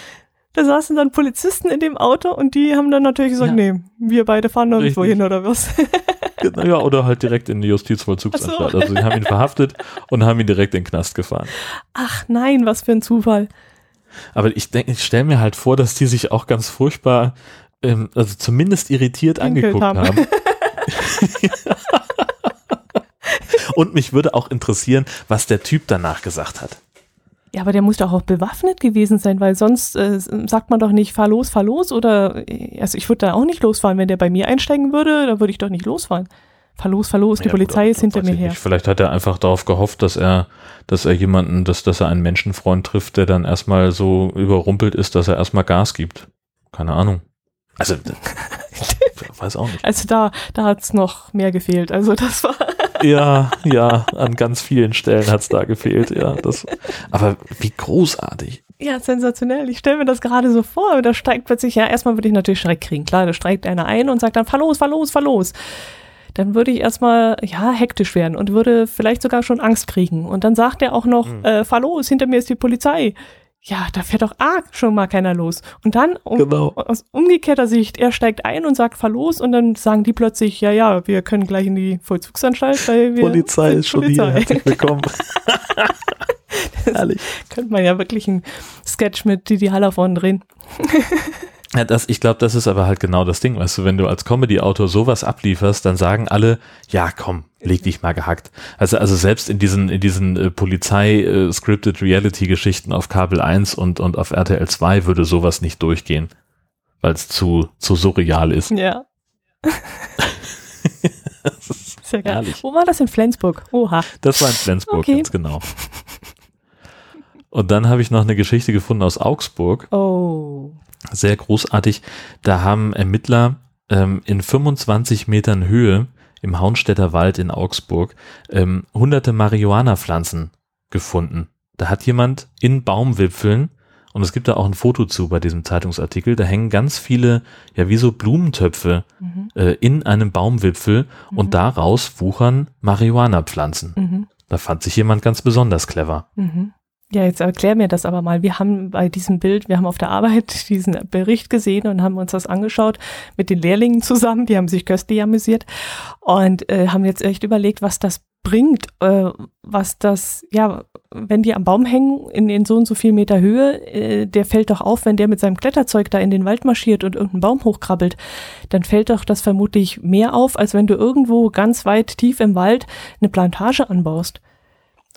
Da saßen dann Polizisten in dem Auto und die haben dann natürlich gesagt, ja. nee, wir beide fahren nirgendwo hin oder was. Genau, ja, oder halt direkt in die Justizvollzugsanstalt. So. Also sie haben ihn verhaftet und haben ihn direkt in den Knast gefahren. Ach nein, was für ein Zufall. Aber ich denke, ich stelle mir halt vor, dass die sich auch ganz furchtbar ähm, also zumindest irritiert angeguckt haben. haben. Und mich würde auch interessieren, was der Typ danach gesagt hat. Ja, aber der muss doch auch bewaffnet gewesen sein, weil sonst äh, sagt man doch nicht, fahr los, fahr los. Oder, äh, also ich würde da auch nicht losfahren. Wenn der bei mir einsteigen würde, dann würde ich doch nicht losfahren. Fahr los, fahr los, die ja, Polizei gut, ist hinter mir her. Nicht. Vielleicht hat er einfach darauf gehofft, dass er, dass er jemanden, dass, dass er einen Menschenfreund trifft, der dann erstmal so überrumpelt ist, dass er erstmal Gas gibt. Keine Ahnung. Also, weiß auch nicht. Also da, da hat es noch mehr gefehlt. Also das war. ja, ja, an ganz vielen Stellen hat es da gefehlt, ja. Das, aber wie großartig. Ja, sensationell. Ich stelle mir das gerade so vor. Da steigt plötzlich, ja, erstmal würde ich natürlich Schreck kriegen. Klar, da steigt einer ein und sagt dann, fahr los, fahr los, fahr los. Dann würde ich erstmal, ja, hektisch werden und würde vielleicht sogar schon Angst kriegen. Und dann sagt er auch noch, mhm. äh, fahr los, hinter mir ist die Polizei. Ja, da fährt doch A schon mal keiner los. Und dann um, genau. aus umgekehrter Sicht, er steigt ein und sagt, fahr los und dann sagen die plötzlich, ja, ja, wir können gleich in die Vollzugsanstalt, weil wir Polizei ist schon Polizei. hier. Herzlich willkommen. Herrlich. Könnte man ja wirklich einen Sketch mit Didi Hallervorden drehen. Ja, das, ich glaube, das ist aber halt genau das Ding, weißt du, wenn du als Comedy-Autor sowas ablieferst, dann sagen alle, ja, komm, leg dich mal gehackt. Also, also selbst in diesen, in diesen äh, Polizei-Scripted äh, Reality-Geschichten auf Kabel 1 und, und auf RTL 2 würde sowas nicht durchgehen, weil es zu, zu surreal ist. Ja. Sehr geil. Herrlich. Wo war das in Flensburg? Oha. Das war in Flensburg, okay. ganz genau. Und dann habe ich noch eine Geschichte gefunden aus Augsburg. Oh. Sehr großartig. Da haben Ermittler ähm, in 25 Metern Höhe im Haunstädter Wald in Augsburg ähm, hunderte Marihuana-Pflanzen gefunden. Da hat jemand in Baumwipfeln, und es gibt da auch ein Foto zu bei diesem Zeitungsartikel, da hängen ganz viele, ja wie so Blumentöpfe mhm. äh, in einem Baumwipfel mhm. und daraus wuchern Marihuana-Pflanzen. Mhm. Da fand sich jemand ganz besonders clever. Mhm. Ja, jetzt erklär mir das aber mal. Wir haben bei diesem Bild, wir haben auf der Arbeit diesen Bericht gesehen und haben uns das angeschaut mit den Lehrlingen zusammen. Die haben sich köstlich amüsiert und äh, haben jetzt echt überlegt, was das bringt, äh, was das, ja, wenn die am Baum hängen in, in so und so viel Meter Höhe, äh, der fällt doch auf, wenn der mit seinem Kletterzeug da in den Wald marschiert und irgendeinen Baum hochkrabbelt, dann fällt doch das vermutlich mehr auf, als wenn du irgendwo ganz weit tief im Wald eine Plantage anbaust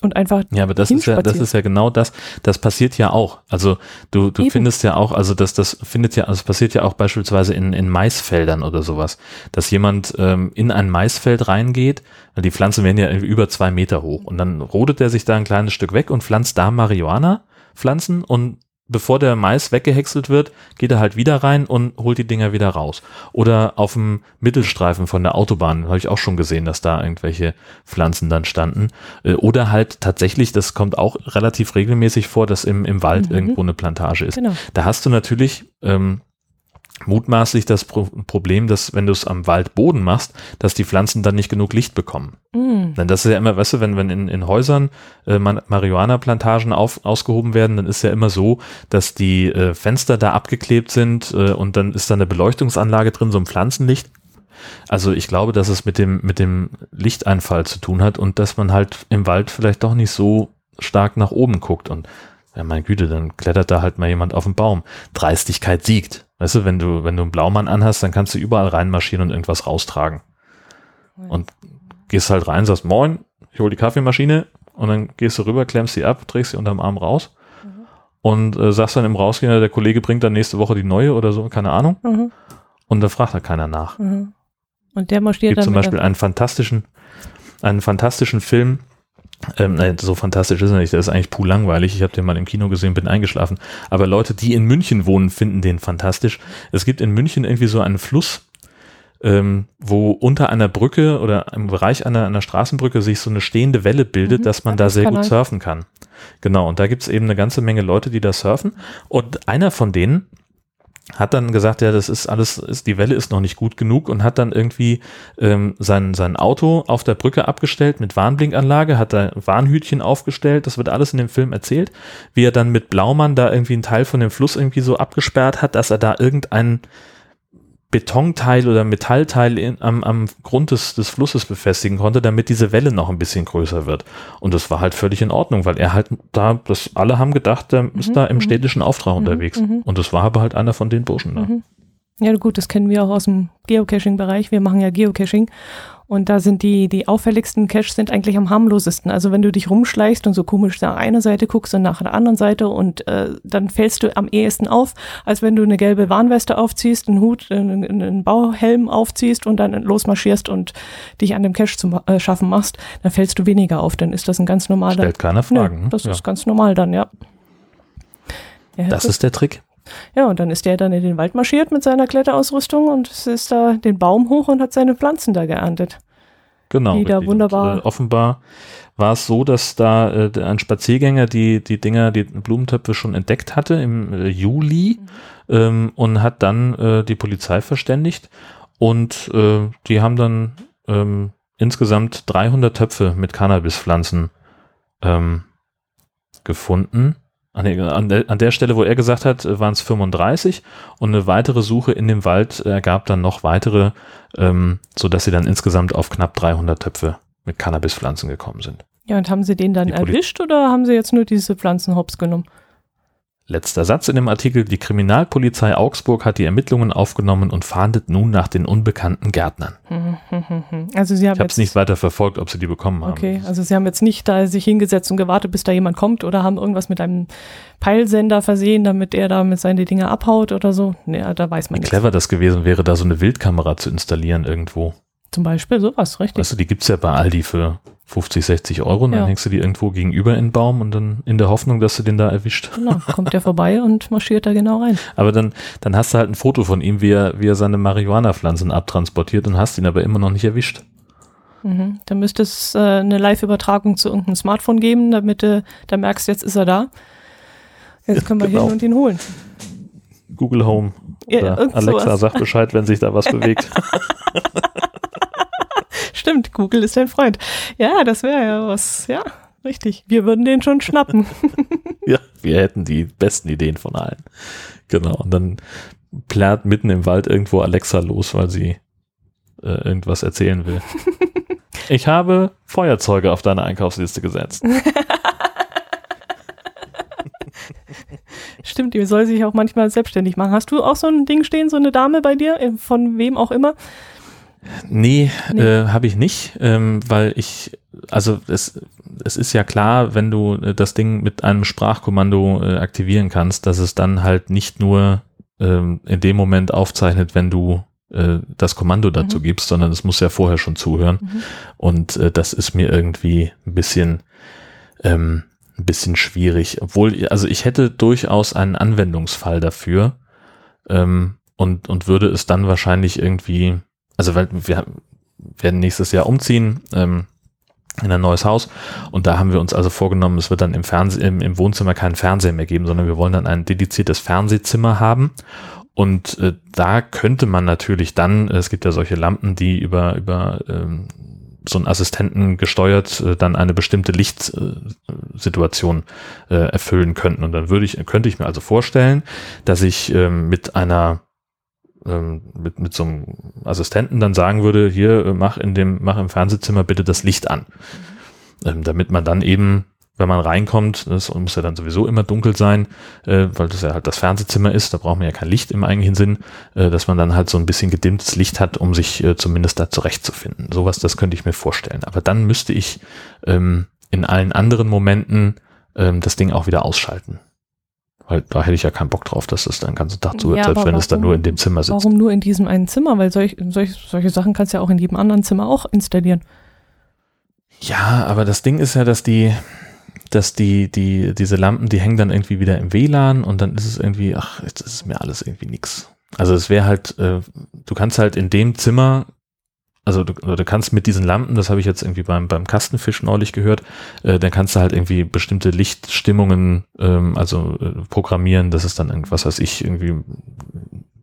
und einfach ja aber das ist ja das ist ja genau das. Das passiert ja auch. Also du du Eben. findest ja auch also das das findet ja also passiert ja auch beispielsweise in in Maisfeldern oder sowas dass jemand ähm, in ein Maisfeld reingeht weil die Pflanzen werden ja über zwei Meter hoch und dann rodet er sich da ein kleines Stück weg und pflanzt da Marihuana Pflanzen und bevor der Mais weggehäckselt wird, geht er halt wieder rein und holt die Dinger wieder raus. Oder auf dem Mittelstreifen von der Autobahn habe ich auch schon gesehen, dass da irgendwelche Pflanzen dann standen. Äh, oder halt tatsächlich, das kommt auch relativ regelmäßig vor, dass im, im Wald mhm. irgendwo eine Plantage ist. Genau. Da hast du natürlich ähm, mutmaßlich das Pro Problem, dass wenn du es am Waldboden machst, dass die Pflanzen dann nicht genug Licht bekommen. Mm. Denn das ist ja immer, weißt du, wenn, wenn in, in Häusern äh, Marihuana-Plantagen auf, ausgehoben werden, dann ist ja immer so, dass die äh, Fenster da abgeklebt sind äh, und dann ist da eine Beleuchtungsanlage drin, so ein Pflanzenlicht. Also ich glaube, dass es mit dem, mit dem Lichteinfall zu tun hat und dass man halt im Wald vielleicht doch nicht so stark nach oben guckt und ja, mein Güte, dann klettert da halt mal jemand auf den Baum. Dreistigkeit siegt. Weißt du, wenn du, wenn du einen Blaumann anhast, dann kannst du überall reinmarschieren und irgendwas raustragen. Und gehst halt rein, sagst, moin, ich hol die Kaffeemaschine und dann gehst du rüber, klemmst sie ab, drehst sie unterm Arm raus mhm. und äh, sagst dann im Rausgehen, der Kollege bringt dann nächste Woche die neue oder so, keine Ahnung. Mhm. Und da fragt da keiner nach. Mhm. Und der marschiert Gibt dann zum Beispiel einen fantastischen, einen fantastischen Film, ähm, so fantastisch ist er nicht. Der ist eigentlich puh langweilig. Ich habe den mal im Kino gesehen, bin eingeschlafen. Aber Leute, die in München wohnen, finden den fantastisch. Es gibt in München irgendwie so einen Fluss, ähm, wo unter einer Brücke oder im Bereich einer, einer Straßenbrücke sich so eine stehende Welle bildet, mhm, dass man da sehr gut surfen kann. Genau, und da gibt's eben eine ganze Menge Leute, die da surfen. Und einer von denen hat dann gesagt, ja, das ist alles, ist, die Welle ist noch nicht gut genug und hat dann irgendwie ähm, sein, sein Auto auf der Brücke abgestellt mit Warnblinkanlage, hat da Warnhütchen aufgestellt, das wird alles in dem Film erzählt, wie er dann mit Blaumann da irgendwie einen Teil von dem Fluss irgendwie so abgesperrt hat, dass er da irgendeinen Betonteil oder Metallteil in, am, am Grund des, des Flusses befestigen konnte, damit diese Welle noch ein bisschen größer wird. Und das war halt völlig in Ordnung, weil er halt da, das alle haben gedacht, der mhm, ist da im mhm. städtischen Auftrag mhm, unterwegs. Mhm. Und das war aber halt einer von den Burschen da. Ja gut, das kennen wir auch aus dem Geocaching-Bereich. Wir machen ja Geocaching und da sind die, die auffälligsten Caches sind eigentlich am harmlosesten. Also wenn du dich rumschleichst und so komisch nach einer Seite guckst und nach der anderen Seite und äh, dann fällst du am ehesten auf, als wenn du eine gelbe Warnweste aufziehst, einen Hut, äh, einen, einen Bauhelm aufziehst und dann losmarschierst und dich an dem Cache zu äh, schaffen machst, dann fällst du weniger auf. Dann ist das ein ganz normaler. Stellt keine Fragen. Nö, das ja. ist ganz normal dann, ja. ja das ist der Trick. Ja, und dann ist der dann in den Wald marschiert mit seiner Kletterausrüstung und ist da den Baum hoch und hat seine Pflanzen da geerntet. Genau. Die da wunderbar. Und, äh, offenbar war es so, dass da äh, ein Spaziergänger die, die Dinger, die Blumentöpfe schon entdeckt hatte im äh, Juli mhm. ähm, und hat dann äh, die Polizei verständigt und äh, die haben dann ähm, insgesamt 300 Töpfe mit Cannabispflanzen ähm, gefunden. An der, an der Stelle, wo er gesagt hat, waren es 35 und eine weitere Suche in dem Wald ergab dann noch weitere, ähm, so dass sie dann insgesamt auf knapp 300 Töpfe mit Cannabispflanzen gekommen sind. Ja, und haben sie den dann erwischt oder haben sie jetzt nur diese Pflanzen hops genommen? Letzter Satz in dem Artikel. Die Kriminalpolizei Augsburg hat die Ermittlungen aufgenommen und fahndet nun nach den unbekannten Gärtnern. Also sie haben ich habe es nicht weiter verfolgt, ob sie die bekommen haben. Okay, also sie haben jetzt nicht da sich hingesetzt und gewartet, bis da jemand kommt oder haben irgendwas mit einem Peilsender versehen, damit er da mit seine Dinge abhaut oder so. Nee, da weiß man Wie nicht. clever das gewesen wäre, da so eine Wildkamera zu installieren irgendwo. Zum Beispiel sowas, richtig. Weißt du, die gibt's ja bei Aldi für 50, 60 Euro und ja. dann hängst du die irgendwo gegenüber in den Baum und dann in der Hoffnung, dass du den da erwischt. Genau, kommt der vorbei und marschiert da genau rein. Aber dann, dann hast du halt ein Foto von ihm, wie er, wie er seine Marihuana-Pflanzen abtransportiert und hast ihn aber immer noch nicht erwischt. Mhm. Da müsste es äh, eine Live-Übertragung zu irgendeinem Smartphone geben, damit du da merkst, jetzt ist er da. Jetzt können wir genau. hin und ihn holen. Google Home oder ja, Alexa sowas. sagt Bescheid, wenn sich da was bewegt. Stimmt, Google ist dein Freund. Ja, das wäre ja was, ja, richtig. Wir würden den schon schnappen. ja, wir hätten die besten Ideen von allen. Genau. Und dann plärt mitten im Wald irgendwo Alexa los, weil sie äh, irgendwas erzählen will. ich habe Feuerzeuge auf deine Einkaufsliste gesetzt. Stimmt, die soll sich auch manchmal selbstständig machen. Hast du auch so ein Ding stehen, so eine Dame bei dir, äh, von wem auch immer? Nee, nee. Äh, habe ich nicht, ähm, weil ich, also es, es ist ja klar, wenn du äh, das Ding mit einem Sprachkommando äh, aktivieren kannst, dass es dann halt nicht nur ähm, in dem Moment aufzeichnet, wenn du äh, das Kommando dazu mhm. gibst, sondern es muss ja vorher schon zuhören. Mhm. Und äh, das ist mir irgendwie ein bisschen, ähm, ein bisschen schwierig. Obwohl, also ich hätte durchaus einen Anwendungsfall dafür ähm, und, und würde es dann wahrscheinlich irgendwie also weil wir werden nächstes Jahr umziehen ähm, in ein neues Haus und da haben wir uns also vorgenommen, es wird dann im, Fernseh, im, im Wohnzimmer keinen Fernseher mehr geben, sondern wir wollen dann ein dediziertes Fernsehzimmer haben und äh, da könnte man natürlich dann, es gibt ja solche Lampen, die über, über ähm, so einen Assistenten gesteuert äh, dann eine bestimmte Lichtsituation äh, erfüllen könnten. Und dann würde ich, könnte ich mir also vorstellen, dass ich ähm, mit einer mit, mit so einem Assistenten dann sagen würde, hier, äh, mach in dem, mach im Fernsehzimmer bitte das Licht an. Ähm, damit man dann eben, wenn man reinkommt, das muss ja dann sowieso immer dunkel sein, äh, weil das ja halt das Fernsehzimmer ist, da braucht man ja kein Licht im eigentlichen Sinn, äh, dass man dann halt so ein bisschen gedimmtes Licht hat, um sich äh, zumindest da zurechtzufinden. Sowas, das könnte ich mir vorstellen. Aber dann müsste ich ähm, in allen anderen Momenten ähm, das Ding auch wieder ausschalten. Weil da hätte ich ja keinen Bock drauf, dass das dann den ganzen Tag zuhört, ja, selbst wenn warum, es dann nur in dem Zimmer sitzt. Warum nur in diesem einen Zimmer? Weil solch, solch, solche Sachen kannst du ja auch in jedem anderen Zimmer auch installieren. Ja, aber das Ding ist ja, dass die, dass die, die, diese Lampen, die hängen dann irgendwie wieder im WLAN und dann ist es irgendwie, ach, jetzt ist mir alles irgendwie nix. Also es wäre halt, äh, du kannst halt in dem Zimmer also du, du kannst mit diesen Lampen, das habe ich jetzt irgendwie beim, beim Kastenfisch neulich gehört, äh, dann kannst du halt irgendwie bestimmte Lichtstimmungen ähm, also äh, programmieren, dass es dann irgendwas, was ich irgendwie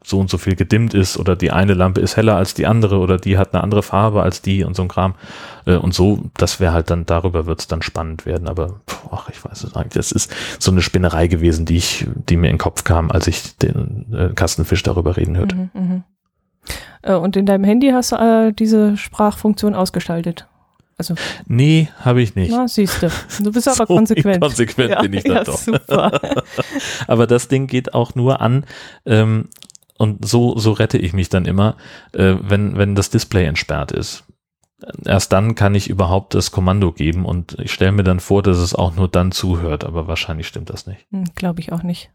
so und so viel gedimmt ist oder die eine Lampe ist heller als die andere oder die hat eine andere Farbe als die und so ein Kram. Äh, und so, das wäre halt dann, darüber wird es dann spannend werden. Aber ach, ich weiß es eigentlich, das ist so eine Spinnerei gewesen, die ich, die mir in den Kopf kam, als ich den äh, Kastenfisch darüber reden hörte. Mhm, mh. Äh, und in deinem Handy hast du äh, diese Sprachfunktion ausgeschaltet. Also, nee, habe ich nicht. Na, siehst du. Du bist aber so konsequent. Konsequent ja, bin ich dann ja, doch. Super. aber das Ding geht auch nur an, ähm, und so, so rette ich mich dann immer, äh, wenn, wenn das Display entsperrt ist. Erst dann kann ich überhaupt das Kommando geben und ich stelle mir dann vor, dass es auch nur dann zuhört, aber wahrscheinlich stimmt das nicht. Hm, Glaube ich auch nicht.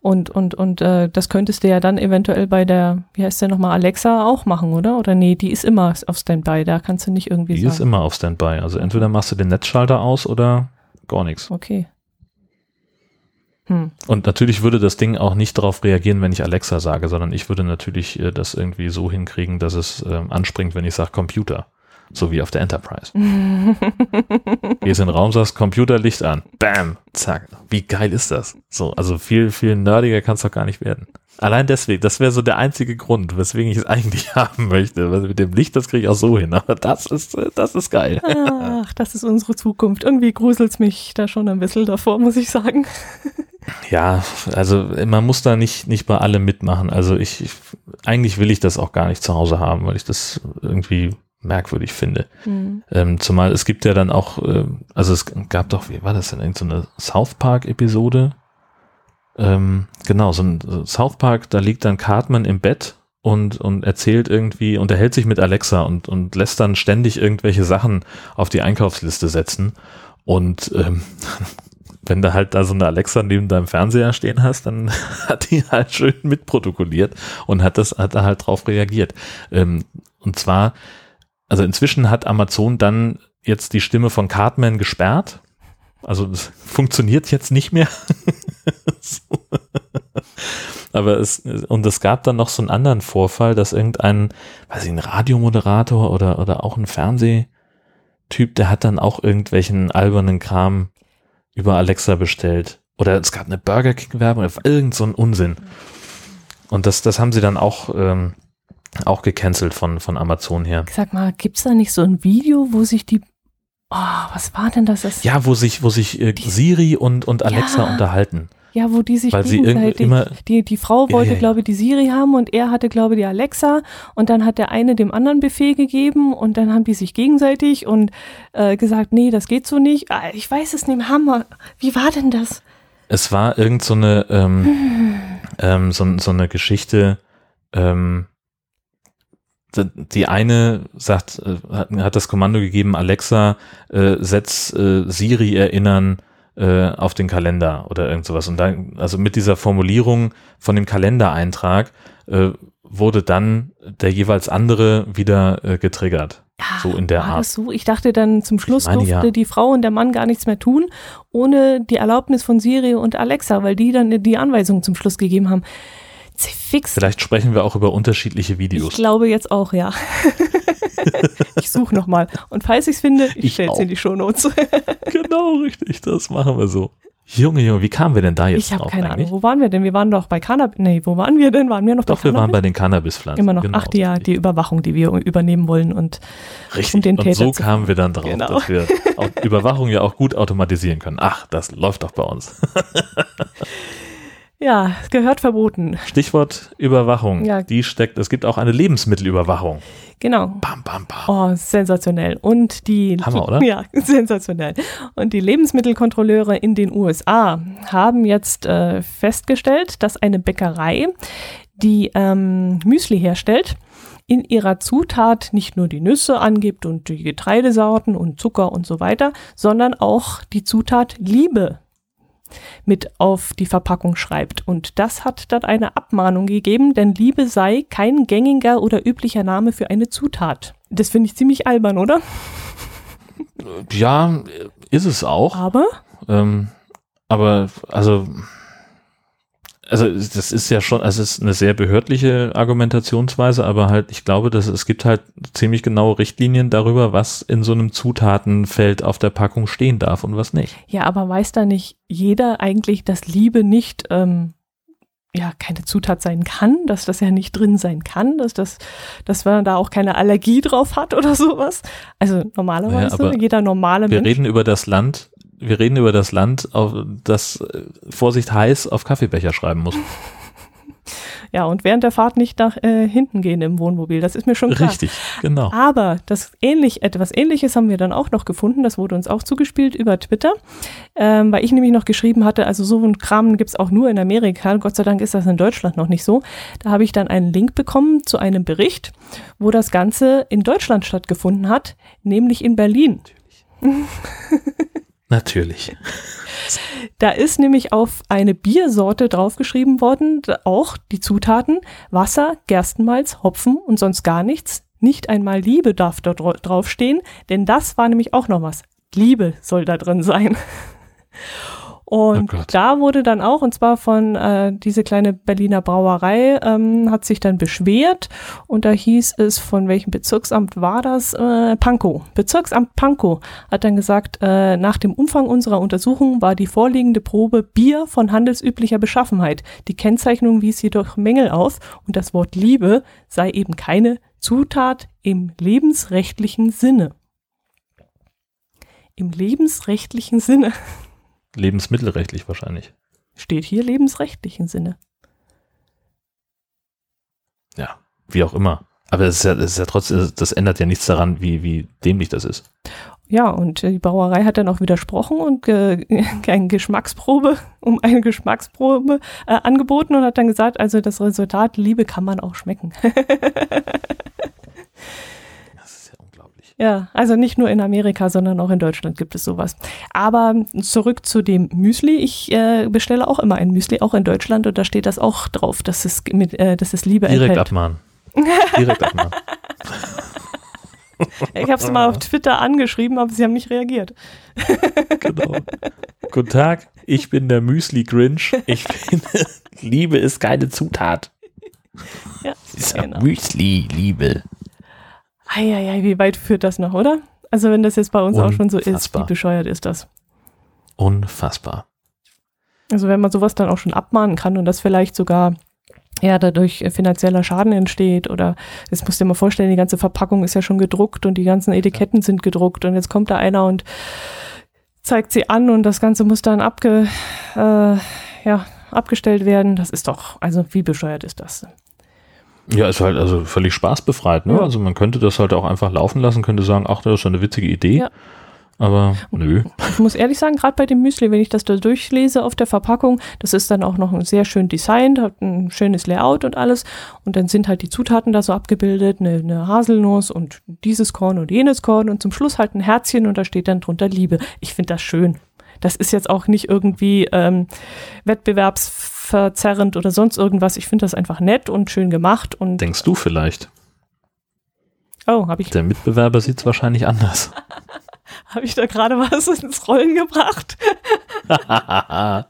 Und, und, und äh, das könntest du ja dann eventuell bei der, wie heißt der nochmal, Alexa auch machen, oder? Oder nee, die ist immer auf Standby, da kannst du nicht irgendwie Die sagen. ist immer auf Standby. Also entweder machst du den Netzschalter aus oder gar nichts. Okay. Hm. Und natürlich würde das Ding auch nicht darauf reagieren, wenn ich Alexa sage, sondern ich würde natürlich äh, das irgendwie so hinkriegen, dass es äh, anspringt, wenn ich sage Computer. So wie auf der Enterprise. Gehst in den Raum, sagst Computerlicht an. Bam, zack. Wie geil ist das? So, also viel, viel nerdiger kann es doch gar nicht werden. Allein deswegen, das wäre so der einzige Grund, weswegen ich es eigentlich haben möchte. Also mit dem Licht, das kriege ich auch so hin. Aber das ist, das ist geil. Ach, das ist unsere Zukunft. Irgendwie gruselt es mich da schon ein bisschen davor, muss ich sagen. Ja, also man muss da nicht, nicht bei allem mitmachen. Also ich, ich eigentlich will ich das auch gar nicht zu Hause haben, weil ich das irgendwie merkwürdig finde. Mhm. Ähm, zumal es gibt ja dann auch, äh, also es gab doch, wie war das denn, irgend so eine South Park-Episode? Ähm, genau, so ein South Park, da liegt dann Cartman im Bett und, und erzählt irgendwie, unterhält sich mit Alexa und, und lässt dann ständig irgendwelche Sachen auf die Einkaufsliste setzen. Und ähm, wenn du halt da so eine Alexa neben deinem Fernseher stehen hast, dann hat die halt schön mitprotokolliert und hat das, hat da halt drauf reagiert. Ähm, und zwar, also inzwischen hat Amazon dann jetzt die Stimme von Cartman gesperrt. Also das funktioniert jetzt nicht mehr. Aber es, und es gab dann noch so einen anderen Vorfall, dass irgendein, weiß ich, ein Radiomoderator oder, oder auch ein Fernsehtyp, der hat dann auch irgendwelchen albernen Kram über Alexa bestellt. Oder es gab eine Burger King Werbung, irgend so ein Unsinn. Und das, das haben sie dann auch, ähm, auch gecancelt von, von Amazon her. Sag mal, gibt's da nicht so ein Video, wo sich die Oh, was war denn das? das ja, wo sich, wo sich äh, Siri und, und Alexa ja. unterhalten. Ja, wo die sich Weil gegenseitig, immer, die, die Frau wollte, ja, glaube ich, die Siri haben und er hatte, glaube ich, die Alexa und dann hat der eine dem anderen Befehl gegeben und dann haben die sich gegenseitig und äh, gesagt, nee, das geht so nicht. Ah, ich weiß es nicht, Hammer. Wie war denn das? Es war irgend so eine, ähm, hm. ähm, so, so eine Geschichte, ähm, die eine sagt, äh, hat das Kommando gegeben, Alexa, äh, setz äh, Siri erinnern äh, auf den Kalender oder irgend sowas. Und dann, also mit dieser Formulierung von dem Kalendereintrag äh, wurde dann der jeweils andere wieder äh, getriggert. Ja, so in der war Art. Das so? Ich dachte dann zum Schluss meine, durfte ja. die Frau und der Mann gar nichts mehr tun, ohne die Erlaubnis von Siri und Alexa, weil die dann die Anweisungen zum Schluss gegeben haben. Fix. Vielleicht sprechen wir auch über unterschiedliche Videos. Ich glaube jetzt auch, ja. ich suche nochmal. Und falls ich es finde, ich, ich stelle es in die Shownotes. genau, richtig. Das machen wir so. Junge, Junge, wie kamen wir denn da jetzt Ich habe keine eigentlich? Ahnung. Wo waren wir denn? Wir waren doch bei Cannabis. Nee, wo waren wir denn? Waren wir noch doch, bei wir waren bei den Cannabispflanzen. Immer noch. Genau, Ach, die, ja, die Überwachung, die wir übernehmen wollen und Richtig. Um den und so kamen wir dann drauf, genau. dass wir Überwachung ja auch gut automatisieren können. Ach, das läuft doch bei uns. Ja, gehört verboten. Stichwort Überwachung. Ja. Die steckt, es gibt auch eine Lebensmittelüberwachung. Genau. Bam, bam, bam. Oh, sensationell. Und die, Hammer, oder? Ja, sensationell. Und die Lebensmittelkontrolleure in den USA haben jetzt äh, festgestellt, dass eine Bäckerei, die ähm, Müsli herstellt, in ihrer Zutat nicht nur die Nüsse angibt und die Getreidesorten und Zucker und so weiter, sondern auch die Zutat Liebe mit auf die Verpackung schreibt. Und das hat dann eine Abmahnung gegeben, denn Liebe sei kein gängiger oder üblicher Name für eine Zutat. Das finde ich ziemlich albern, oder? Ja, ist es auch. Aber? Ähm, aber, also also das ist ja schon, also es ist eine sehr behördliche Argumentationsweise, aber halt, ich glaube, dass es gibt halt ziemlich genaue Richtlinien darüber, was in so einem Zutatenfeld auf der Packung stehen darf und was nicht. Ja, aber weiß da nicht jeder eigentlich, dass Liebe nicht ähm, ja keine Zutat sein kann, dass das ja nicht drin sein kann, dass das, dass man da auch keine Allergie drauf hat oder sowas. Also normalerweise ja, jeder normale wir Mensch. Wir reden über das Land, wir reden über das Land, das äh, Vorsicht heiß auf Kaffeebecher schreiben muss. Ja, und während der Fahrt nicht nach äh, hinten gehen im Wohnmobil, das ist mir schon klar. Richtig, genau. Aber das ähnlich, etwas ähnliches haben wir dann auch noch gefunden, das wurde uns auch zugespielt über Twitter, ähm, weil ich nämlich noch geschrieben hatte, also so ein Kram gibt es auch nur in Amerika, Gott sei Dank ist das in Deutschland noch nicht so. Da habe ich dann einen Link bekommen zu einem Bericht, wo das Ganze in Deutschland stattgefunden hat, nämlich in Berlin. Natürlich. Natürlich. Da ist nämlich auf eine Biersorte draufgeschrieben worden, auch die Zutaten Wasser, Gerstenmalz, Hopfen und sonst gar nichts. Nicht einmal Liebe darf da draufstehen, denn das war nämlich auch noch was. Liebe soll da drin sein. Und Oh da wurde dann auch, und zwar von äh, diese kleine Berliner Brauerei, ähm, hat sich dann beschwert und da hieß es, von welchem Bezirksamt war das? Äh, Pankow. Bezirksamt Pankow hat dann gesagt, äh, nach dem Umfang unserer Untersuchung war die vorliegende Probe Bier von handelsüblicher Beschaffenheit. Die Kennzeichnung wies jedoch Mängel auf und das Wort Liebe sei eben keine Zutat im lebensrechtlichen Sinne. Im lebensrechtlichen Sinne. Lebensmittelrechtlich wahrscheinlich. Steht hier lebensrechtlichen Sinne. Ja, wie auch immer. Aber es ist ja, es ist ja trotzdem, das ändert ja nichts daran, wie, wie dämlich das ist. Ja, und die Brauerei hat dann auch widersprochen und ge eine Geschmacksprobe, um eine Geschmacksprobe äh, angeboten und hat dann gesagt, also das Resultat Liebe kann man auch schmecken. Das ist ja unglaublich. Ja, also nicht nur in Amerika, sondern auch in Deutschland gibt es sowas. Aber zurück zu dem Müsli. Ich äh, bestelle auch immer ein Müsli, auch in Deutschland, und da steht das auch drauf, dass es, mit, äh, dass es Liebe Direkt enthält. abmahnen. Direkt abmahnen. Ich habe es mal auf Twitter angeschrieben, aber sie haben nicht reagiert. Genau. Guten Tag, ich bin der Müsli Grinch. Ich finde, Liebe ist keine Zutat. Ja, genau. Müsli, Liebe. Eieiei, wie weit führt das noch, oder? Also wenn das jetzt bei uns auch schon so ist, Unfassbar. wie bescheuert ist das? Unfassbar. Also wenn man sowas dann auch schon abmahnen kann und das vielleicht sogar ja dadurch finanzieller Schaden entsteht oder jetzt musst du dir mal vorstellen, die ganze Verpackung ist ja schon gedruckt und die ganzen Etiketten sind gedruckt und jetzt kommt da einer und zeigt sie an und das Ganze muss dann abge, äh, ja, abgestellt werden. Das ist doch, also wie bescheuert ist das? Ja, ist halt also völlig spaßbefreit. Ne? Ja. Also man könnte das halt auch einfach laufen lassen, könnte sagen, ach, das ist schon eine witzige Idee. Ja. Aber nö. Ich muss ehrlich sagen, gerade bei dem Müsli, wenn ich das da durchlese auf der Verpackung, das ist dann auch noch ein sehr schön designt, hat ein schönes Layout und alles. Und dann sind halt die Zutaten da so abgebildet, eine, eine Haselnuss und dieses Korn und jenes Korn und zum Schluss halt ein Herzchen und da steht dann drunter Liebe. Ich finde das schön. Das ist jetzt auch nicht irgendwie ähm, wettbewerbsverzerrend oder sonst irgendwas. Ich finde das einfach nett und schön gemacht und Denkst du vielleicht? oh, habe ich, Der Mitbewerber sieht es wahrscheinlich anders. hab ich da gerade was ins Rollen gebracht?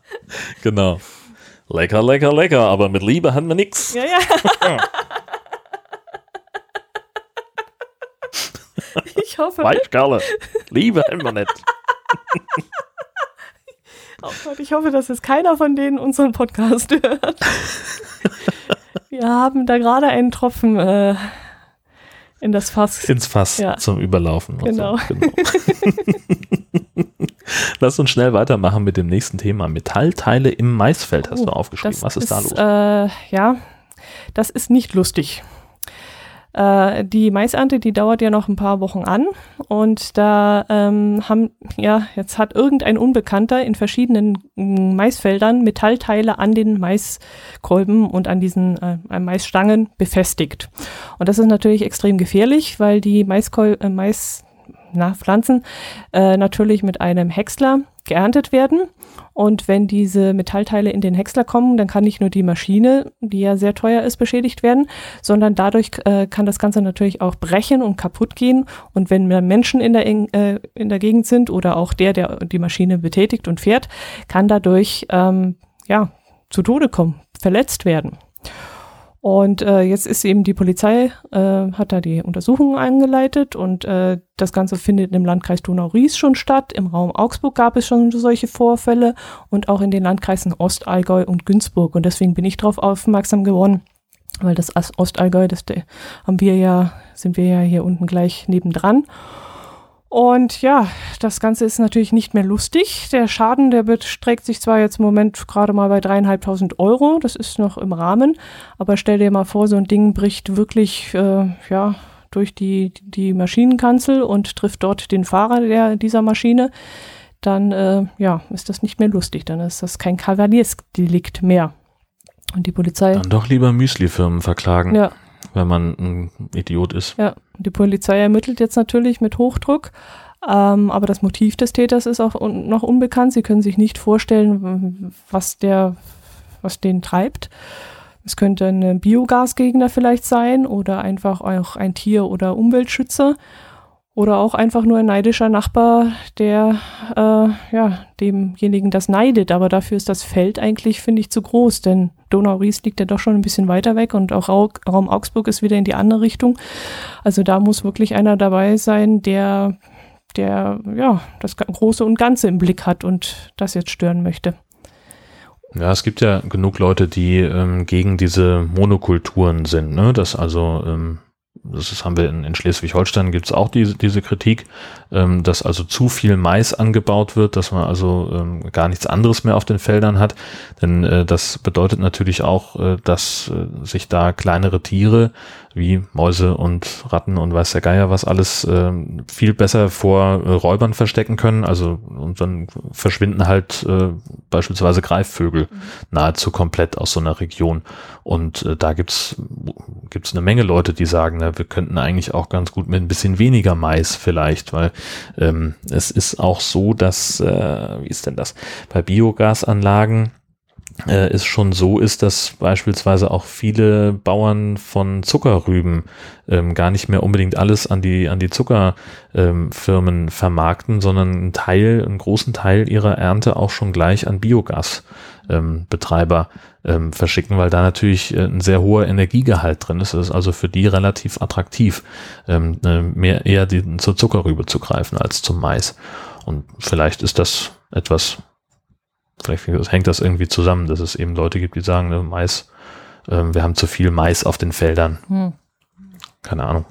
genau. Lecker, lecker, lecker, aber mit Liebe haben wir nix. Ja, ja. Ich hoffe, Weichkerle. Liebe haben wir nicht. Ich hoffe, dass jetzt keiner von denen unseren Podcast hört. Wir haben da gerade einen Tropfen äh, in das Fass. Ins Fass Ja. zum Überlaufen. Genau. So. genau. Lass uns schnell weitermachen mit dem nächsten Thema. Metallteile im Maisfeld hast du Oh, aufgeschrieben. das Was ist, da los? Äh, ja, das ist nicht lustig. Äh, die Maisernte, die dauert ja noch ein paar Wochen an und da ähm, haben, ja, jetzt hat irgendein Unbekannter in verschiedenen mm, Maisfeldern Metallteile an den Maiskolben und an diesen äh, an Maisstangen befestigt. Und das ist natürlich extrem gefährlich, weil die Maiskol äh, Mais na, Pflanzen äh, natürlich mit einem Häcksler geerntet werden. Und wenn diese Metallteile in den Häcksler kommen, dann kann nicht nur die Maschine, die ja sehr teuer ist, beschädigt werden, sondern dadurch äh, kann das Ganze natürlich auch brechen und kaputt gehen. Und wenn mehr Menschen in der, äh, in der Gegend sind oder auch der, der die Maschine betätigt und fährt, kann dadurch ähm, ja, zu Tode kommen, verletzt werden. Und äh, jetzt ist eben die Polizei, äh, hat da die Untersuchungen eingeleitet und äh, das Ganze findet im Landkreis Donau-Ries schon statt. Im Raum Augsburg gab es schon solche Vorfälle und auch in den Landkreisen Ostallgäu und Günzburg. Und deswegen bin ich darauf aufmerksam geworden, weil das As- Ostallgäu, das haben wir ja, sind wir ja hier unten gleich nebendran. Und ja, das Ganze ist natürlich nicht mehr lustig. Der Schaden, der beträgt sich zwar jetzt im Moment gerade mal bei dreieinhalbtausend Euro, das ist noch im Rahmen, aber stell dir mal vor, so ein Ding bricht wirklich, äh, ja, durch die, die Maschinenkanzel und trifft dort den Fahrer der, dieser Maschine, dann, äh, ja, ist das nicht mehr lustig. Dann ist das kein Kavaliersdelikt mehr. Und die Polizei, Dann doch lieber Müsli-Firmen verklagen, ja, wenn man ein Idiot ist. Ja, die Polizei ermittelt jetzt natürlich mit Hochdruck, ähm, aber das Motiv des Täters ist auch un noch unbekannt. Sie können sich nicht vorstellen, was der, was den treibt. Es könnte ein Biogasgegner vielleicht sein oder einfach auch ein Tier- oder Umweltschützer. Oder auch einfach nur ein neidischer Nachbar, der äh, ja, demjenigen das neidet. Aber dafür ist das Feld eigentlich, finde ich, zu groß, denn Donau-Ries liegt ja doch schon ein bisschen weiter weg und auch Raum Augsburg ist wieder in die andere Richtung. Also da muss wirklich einer dabei sein, der, der ja, das Große und Ganze im Blick hat und das jetzt stören möchte. Ja, es gibt ja genug Leute, die ähm, gegen diese Monokulturen sind, ne? Dass also ähm, das ist, haben wir in, in Schleswig-Holstein gibt es auch diese, diese Kritik, ähm, dass also zu viel Mais angebaut wird, dass man also ähm, gar nichts anderes mehr auf den Feldern hat. Denn äh, das bedeutet natürlich auch, äh, dass äh, sich da kleinere Tiere wie Mäuse und Ratten und weiß der Geier was alles äh, viel besser vor äh, Räubern verstecken können. Also und dann verschwinden halt äh, beispielsweise Greifvögel mhm. nahezu komplett aus so einer Region. Und äh, da gibt's gibt's eine Menge Leute, die sagen, wir könnten eigentlich auch ganz gut mit ein bisschen weniger Mais vielleicht, weil ähm, es ist auch so, dass, äh, wie ist denn das, bei Biogasanlagen äh, es schon so ist, dass beispielsweise auch viele Bauern von Zuckerrüben ähm, gar nicht mehr unbedingt alles an die, an die Zuckerfirmen ähm, vermarkten, sondern einen Teil, einen großen Teil ihrer Ernte auch schon gleich an Biogasbetreiber ähm, ähm, verschicken, weil da natürlich äh, ein sehr hoher Energiegehalt drin ist. Es ist also für die relativ attraktiv, ähm, äh, mehr eher die, zur Zuckerrübe zu greifen als zum Mais. Und vielleicht ist das etwas, vielleicht hängt das irgendwie zusammen, dass es eben Leute gibt, die sagen, ne, Mais, äh, wir haben zu viel Mais auf den Feldern. Hm. Keine Ahnung.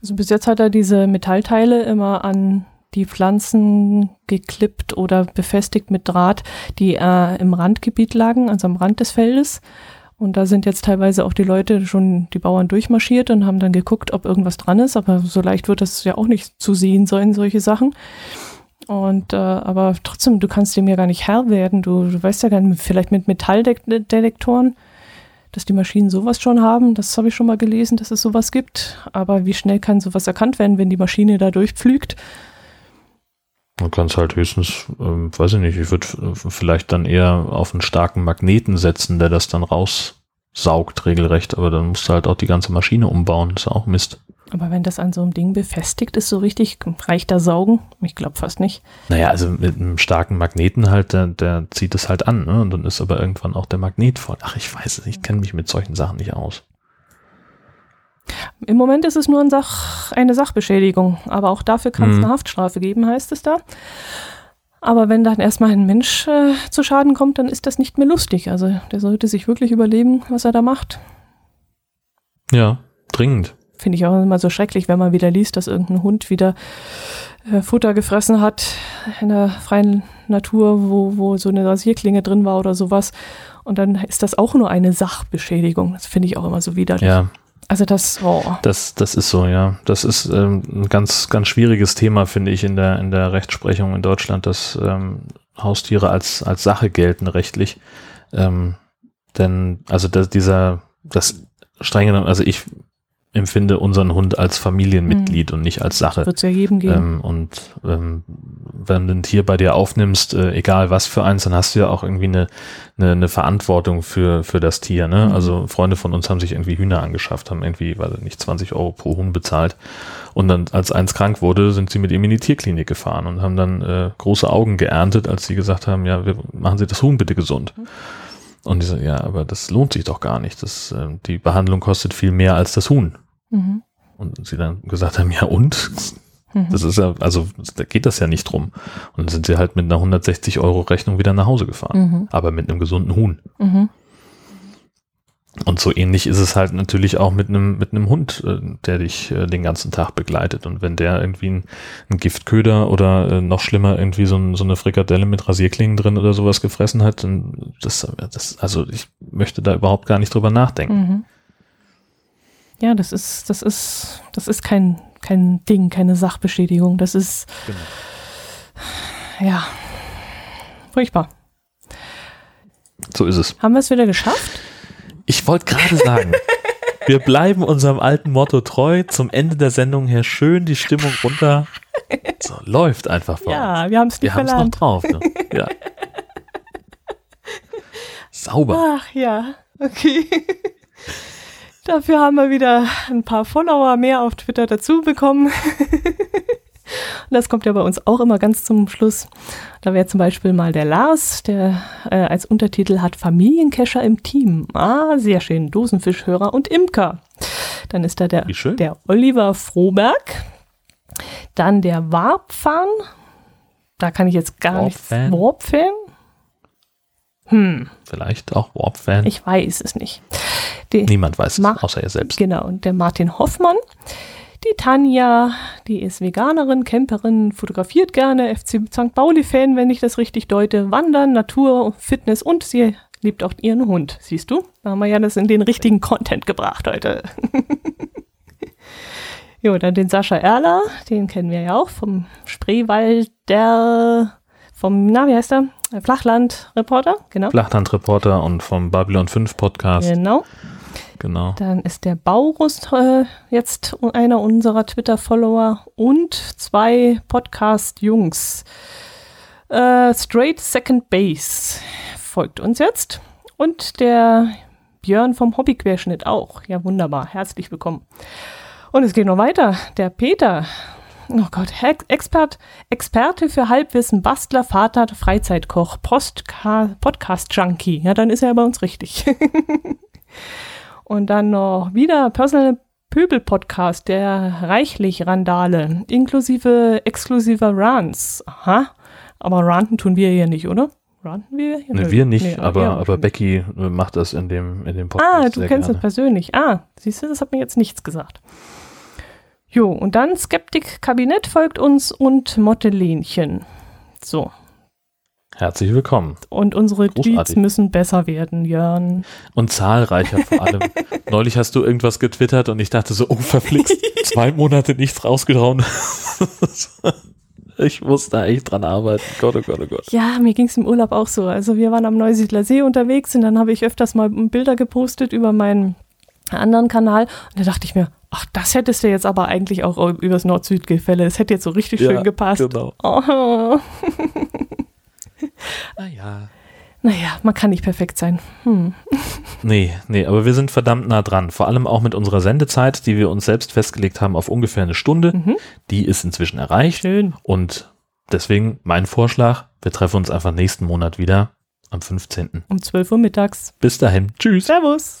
Also bis jetzt hat er diese Metallteile immer an die Pflanzen geklippt oder befestigt mit Draht, die äh, im Randgebiet lagen, also am Rand des Feldes. Und da sind jetzt teilweise auch die Leute schon, die Bauern durchmarschiert und haben dann geguckt, ob irgendwas dran ist. Aber so leicht wird das ja auch nicht zu sehen sein, solche Sachen. Und äh, aber trotzdem, du kannst dem ja gar nicht Herr werden. Du, du weißt ja gar nicht, vielleicht mit Metalldetektoren, dass die Maschinen sowas schon haben. Das habe ich schon mal gelesen, dass es sowas gibt. Aber wie schnell kann sowas erkannt werden, wenn die Maschine da durchpflügt? Man kann es halt höchstens, ähm, weiß ich nicht, ich würde vielleicht dann eher auf einen starken Magneten setzen, der das dann raussaugt regelrecht, aber dann musst du halt auch die ganze Maschine umbauen, das ist auch Mist. Aber wenn das an so einem Ding befestigt ist, so richtig, reicht da Saugen? Ich glaube fast nicht. Naja, also mit einem starken Magneten halt, der, der zieht es halt an, ne? Und dann ist aber irgendwann auch der Magnet voll. Ach, ich weiß es, ich kenne mich mit solchen Sachen nicht aus. Im Moment ist es nur ein Sach, eine Sachbeschädigung, aber auch dafür kann es hm. eine Haftstrafe geben, heißt es da. Aber wenn dann erstmal ein Mensch äh, zu Schaden kommt, dann ist das nicht mehr lustig. Also der sollte sich wirklich überlegen, was er da macht. Ja, dringend. Finde ich auch immer so schrecklich, wenn man wieder liest, dass irgendein Hund wieder äh, Futter gefressen hat in der freien Natur, wo, wo so eine Rasierklinge drin war oder sowas. Und dann ist das auch nur eine Sachbeschädigung. Das finde ich auch immer so widerlich. Ja. Also das, oh. das, das ist so, ja. Das ist ähm, ein ganz, ganz schwieriges Thema, finde ich, in der, in der Rechtsprechung in Deutschland, dass ähm, Haustiere als, als Sache gelten rechtlich. Ähm, denn, also das, dieser, das strenge, also ich empfinde unseren Hund als Familienmitglied mhm. und nicht als Sache. Wird es ja jedem geben. Ähm, und ähm, wenn du ein Tier bei dir aufnimmst, äh, egal was für eins, dann hast du ja auch irgendwie eine, eine, eine Verantwortung für, für das Tier. Ne? Mhm. Also Freunde von uns haben sich irgendwie Hühner angeschafft, haben irgendwie, weiß ich nicht, 20 Euro pro Huhn bezahlt. Und dann, als eins krank wurde, sind sie mit ihm in die Tierklinik gefahren und haben dann äh, große Augen geerntet, als sie gesagt haben, ja, wir machen Sie das Huhn bitte gesund. Mhm. Und die so, ja, aber das lohnt sich doch gar nicht. Das, äh, die Behandlung kostet viel mehr als das Huhn. Mhm. Und sie dann gesagt haben, ja und? Mhm. Das ist ja, also da geht das ja nicht drum. Und dann sind sie halt mit einer 160 Euro Rechnung wieder nach Hause gefahren. Mhm. Aber mit einem gesunden Huhn. Und so ähnlich ist es halt natürlich auch mit einem, mit einem Hund, äh, der dich äh, den ganzen Tag begleitet. Und wenn der irgendwie ein, ein Giftköder oder äh, noch schlimmer irgendwie so, ein, so, eine Frikadelle mit Rasierklingen drin oder sowas gefressen hat, dann das, das, also ich möchte da überhaupt gar nicht drüber nachdenken. Mhm. Ja, das ist, das ist, das ist kein, kein Ding, keine Sachbeschädigung. Das ist, genau. ja, furchtbar. So ist es. Haben wir es wieder geschafft? Ich wollte gerade sagen, wir bleiben unserem alten Motto treu. Zum Ende der Sendung her schön die Stimmung runter. So, läuft einfach bei Ja, wir haben es nicht Wir haben es noch drauf. Ne? Ja. Sauber. Ach ja, okay. Dafür haben wir wieder ein paar Follower mehr auf Twitter dazu bekommen. Und das kommt ja bei uns auch immer ganz zum Schluss. Da wäre zum Beispiel mal der Lars, der äh, als Untertitel hat Familienkescher im Team. Ah, sehr schön. Dosenfischhörer und Imker. Dann ist da der, der Oliver Froberg. Dann der Warpfan. Da kann ich jetzt gar nicht. Warp-Fan? Hm. Vielleicht auch Warp-Fan. Ich weiß es nicht. Die Niemand weiß es, außer er selbst. Genau. Und der Martin Hoffmann. Die Tanja, die ist Veganerin, Camperin, fotografiert gerne, FC St. Pauli-Fan, wenn ich das richtig deute, Wandern, Natur, Fitness und sie liebt auch ihren Hund. Siehst du? Da haben wir ja das in den richtigen Content gebracht heute. jo, dann den Sascha Erler, den kennen wir ja auch vom Spreewald, der vom, na, wie heißt er? Flachland-Reporter, genau. Flachland-Reporter und vom Babylon 5 Podcast. Genau. Genau. Dann ist der Baurus äh, jetzt einer unserer Twitter-Follower und zwei Podcast-Jungs. Äh, Straight Second Base folgt uns jetzt und der Björn vom Hobbyquerschnitt auch. Ja, wunderbar. Herzlich willkommen. Und es geht noch weiter. Der Peter, oh Gott, Expert, Experte für Halbwissen, Bastler, Vater, Freizeitkoch, Podcast-Junkie. Ja, dann ist er bei uns richtig. Und dann noch wieder Personal Pöbel Podcast, der reichlich Randale, inklusive exklusiver Runs. Aha. Aber ranten tun wir hier nicht, oder? Ranten wir? Hier? Nee, wir nicht, nee, aber, aber Becky macht das in dem, in dem Podcast. Ah, du kennst das persönlich. Ah, siehst du, das hat mir jetzt nichts gesagt. Jo, und dann Skeptik Kabinett folgt uns und Mottelinchen. So, Herzlich willkommen. Und unsere Großartig. Tweets müssen besser werden, Jörn. Und zahlreicher vor allem. Neulich hast du irgendwas getwittert und ich dachte so, oh, verflixt, zwei Monate nichts rausgehauen. ich muss da echt dran arbeiten. Gott, oh Gott, oh Gott. Ja, mir ging es im Urlaub auch so. Also wir waren am Neusiedler See unterwegs und dann habe ich öfters mal Bilder gepostet über meinen anderen Kanal und da dachte ich mir, ach, das hättest du jetzt aber eigentlich auch übers Nord-Süd-Gefälle. Es hätte jetzt so richtig schön ja, gepasst. Genau. Oh. naja. Naja, man kann nicht perfekt sein. Hm. Nee, nee, aber wir sind verdammt nah dran. Vor allem auch mit unserer Sendezeit, die wir uns selbst festgelegt haben auf ungefähr eine Stunde. Mhm. Die ist inzwischen erreicht. Schön. Und deswegen mein Vorschlag, wir treffen uns einfach nächsten Monat wieder am 15. Um 12 Uhr mittags. Bis dahin. Tschüss. Servus.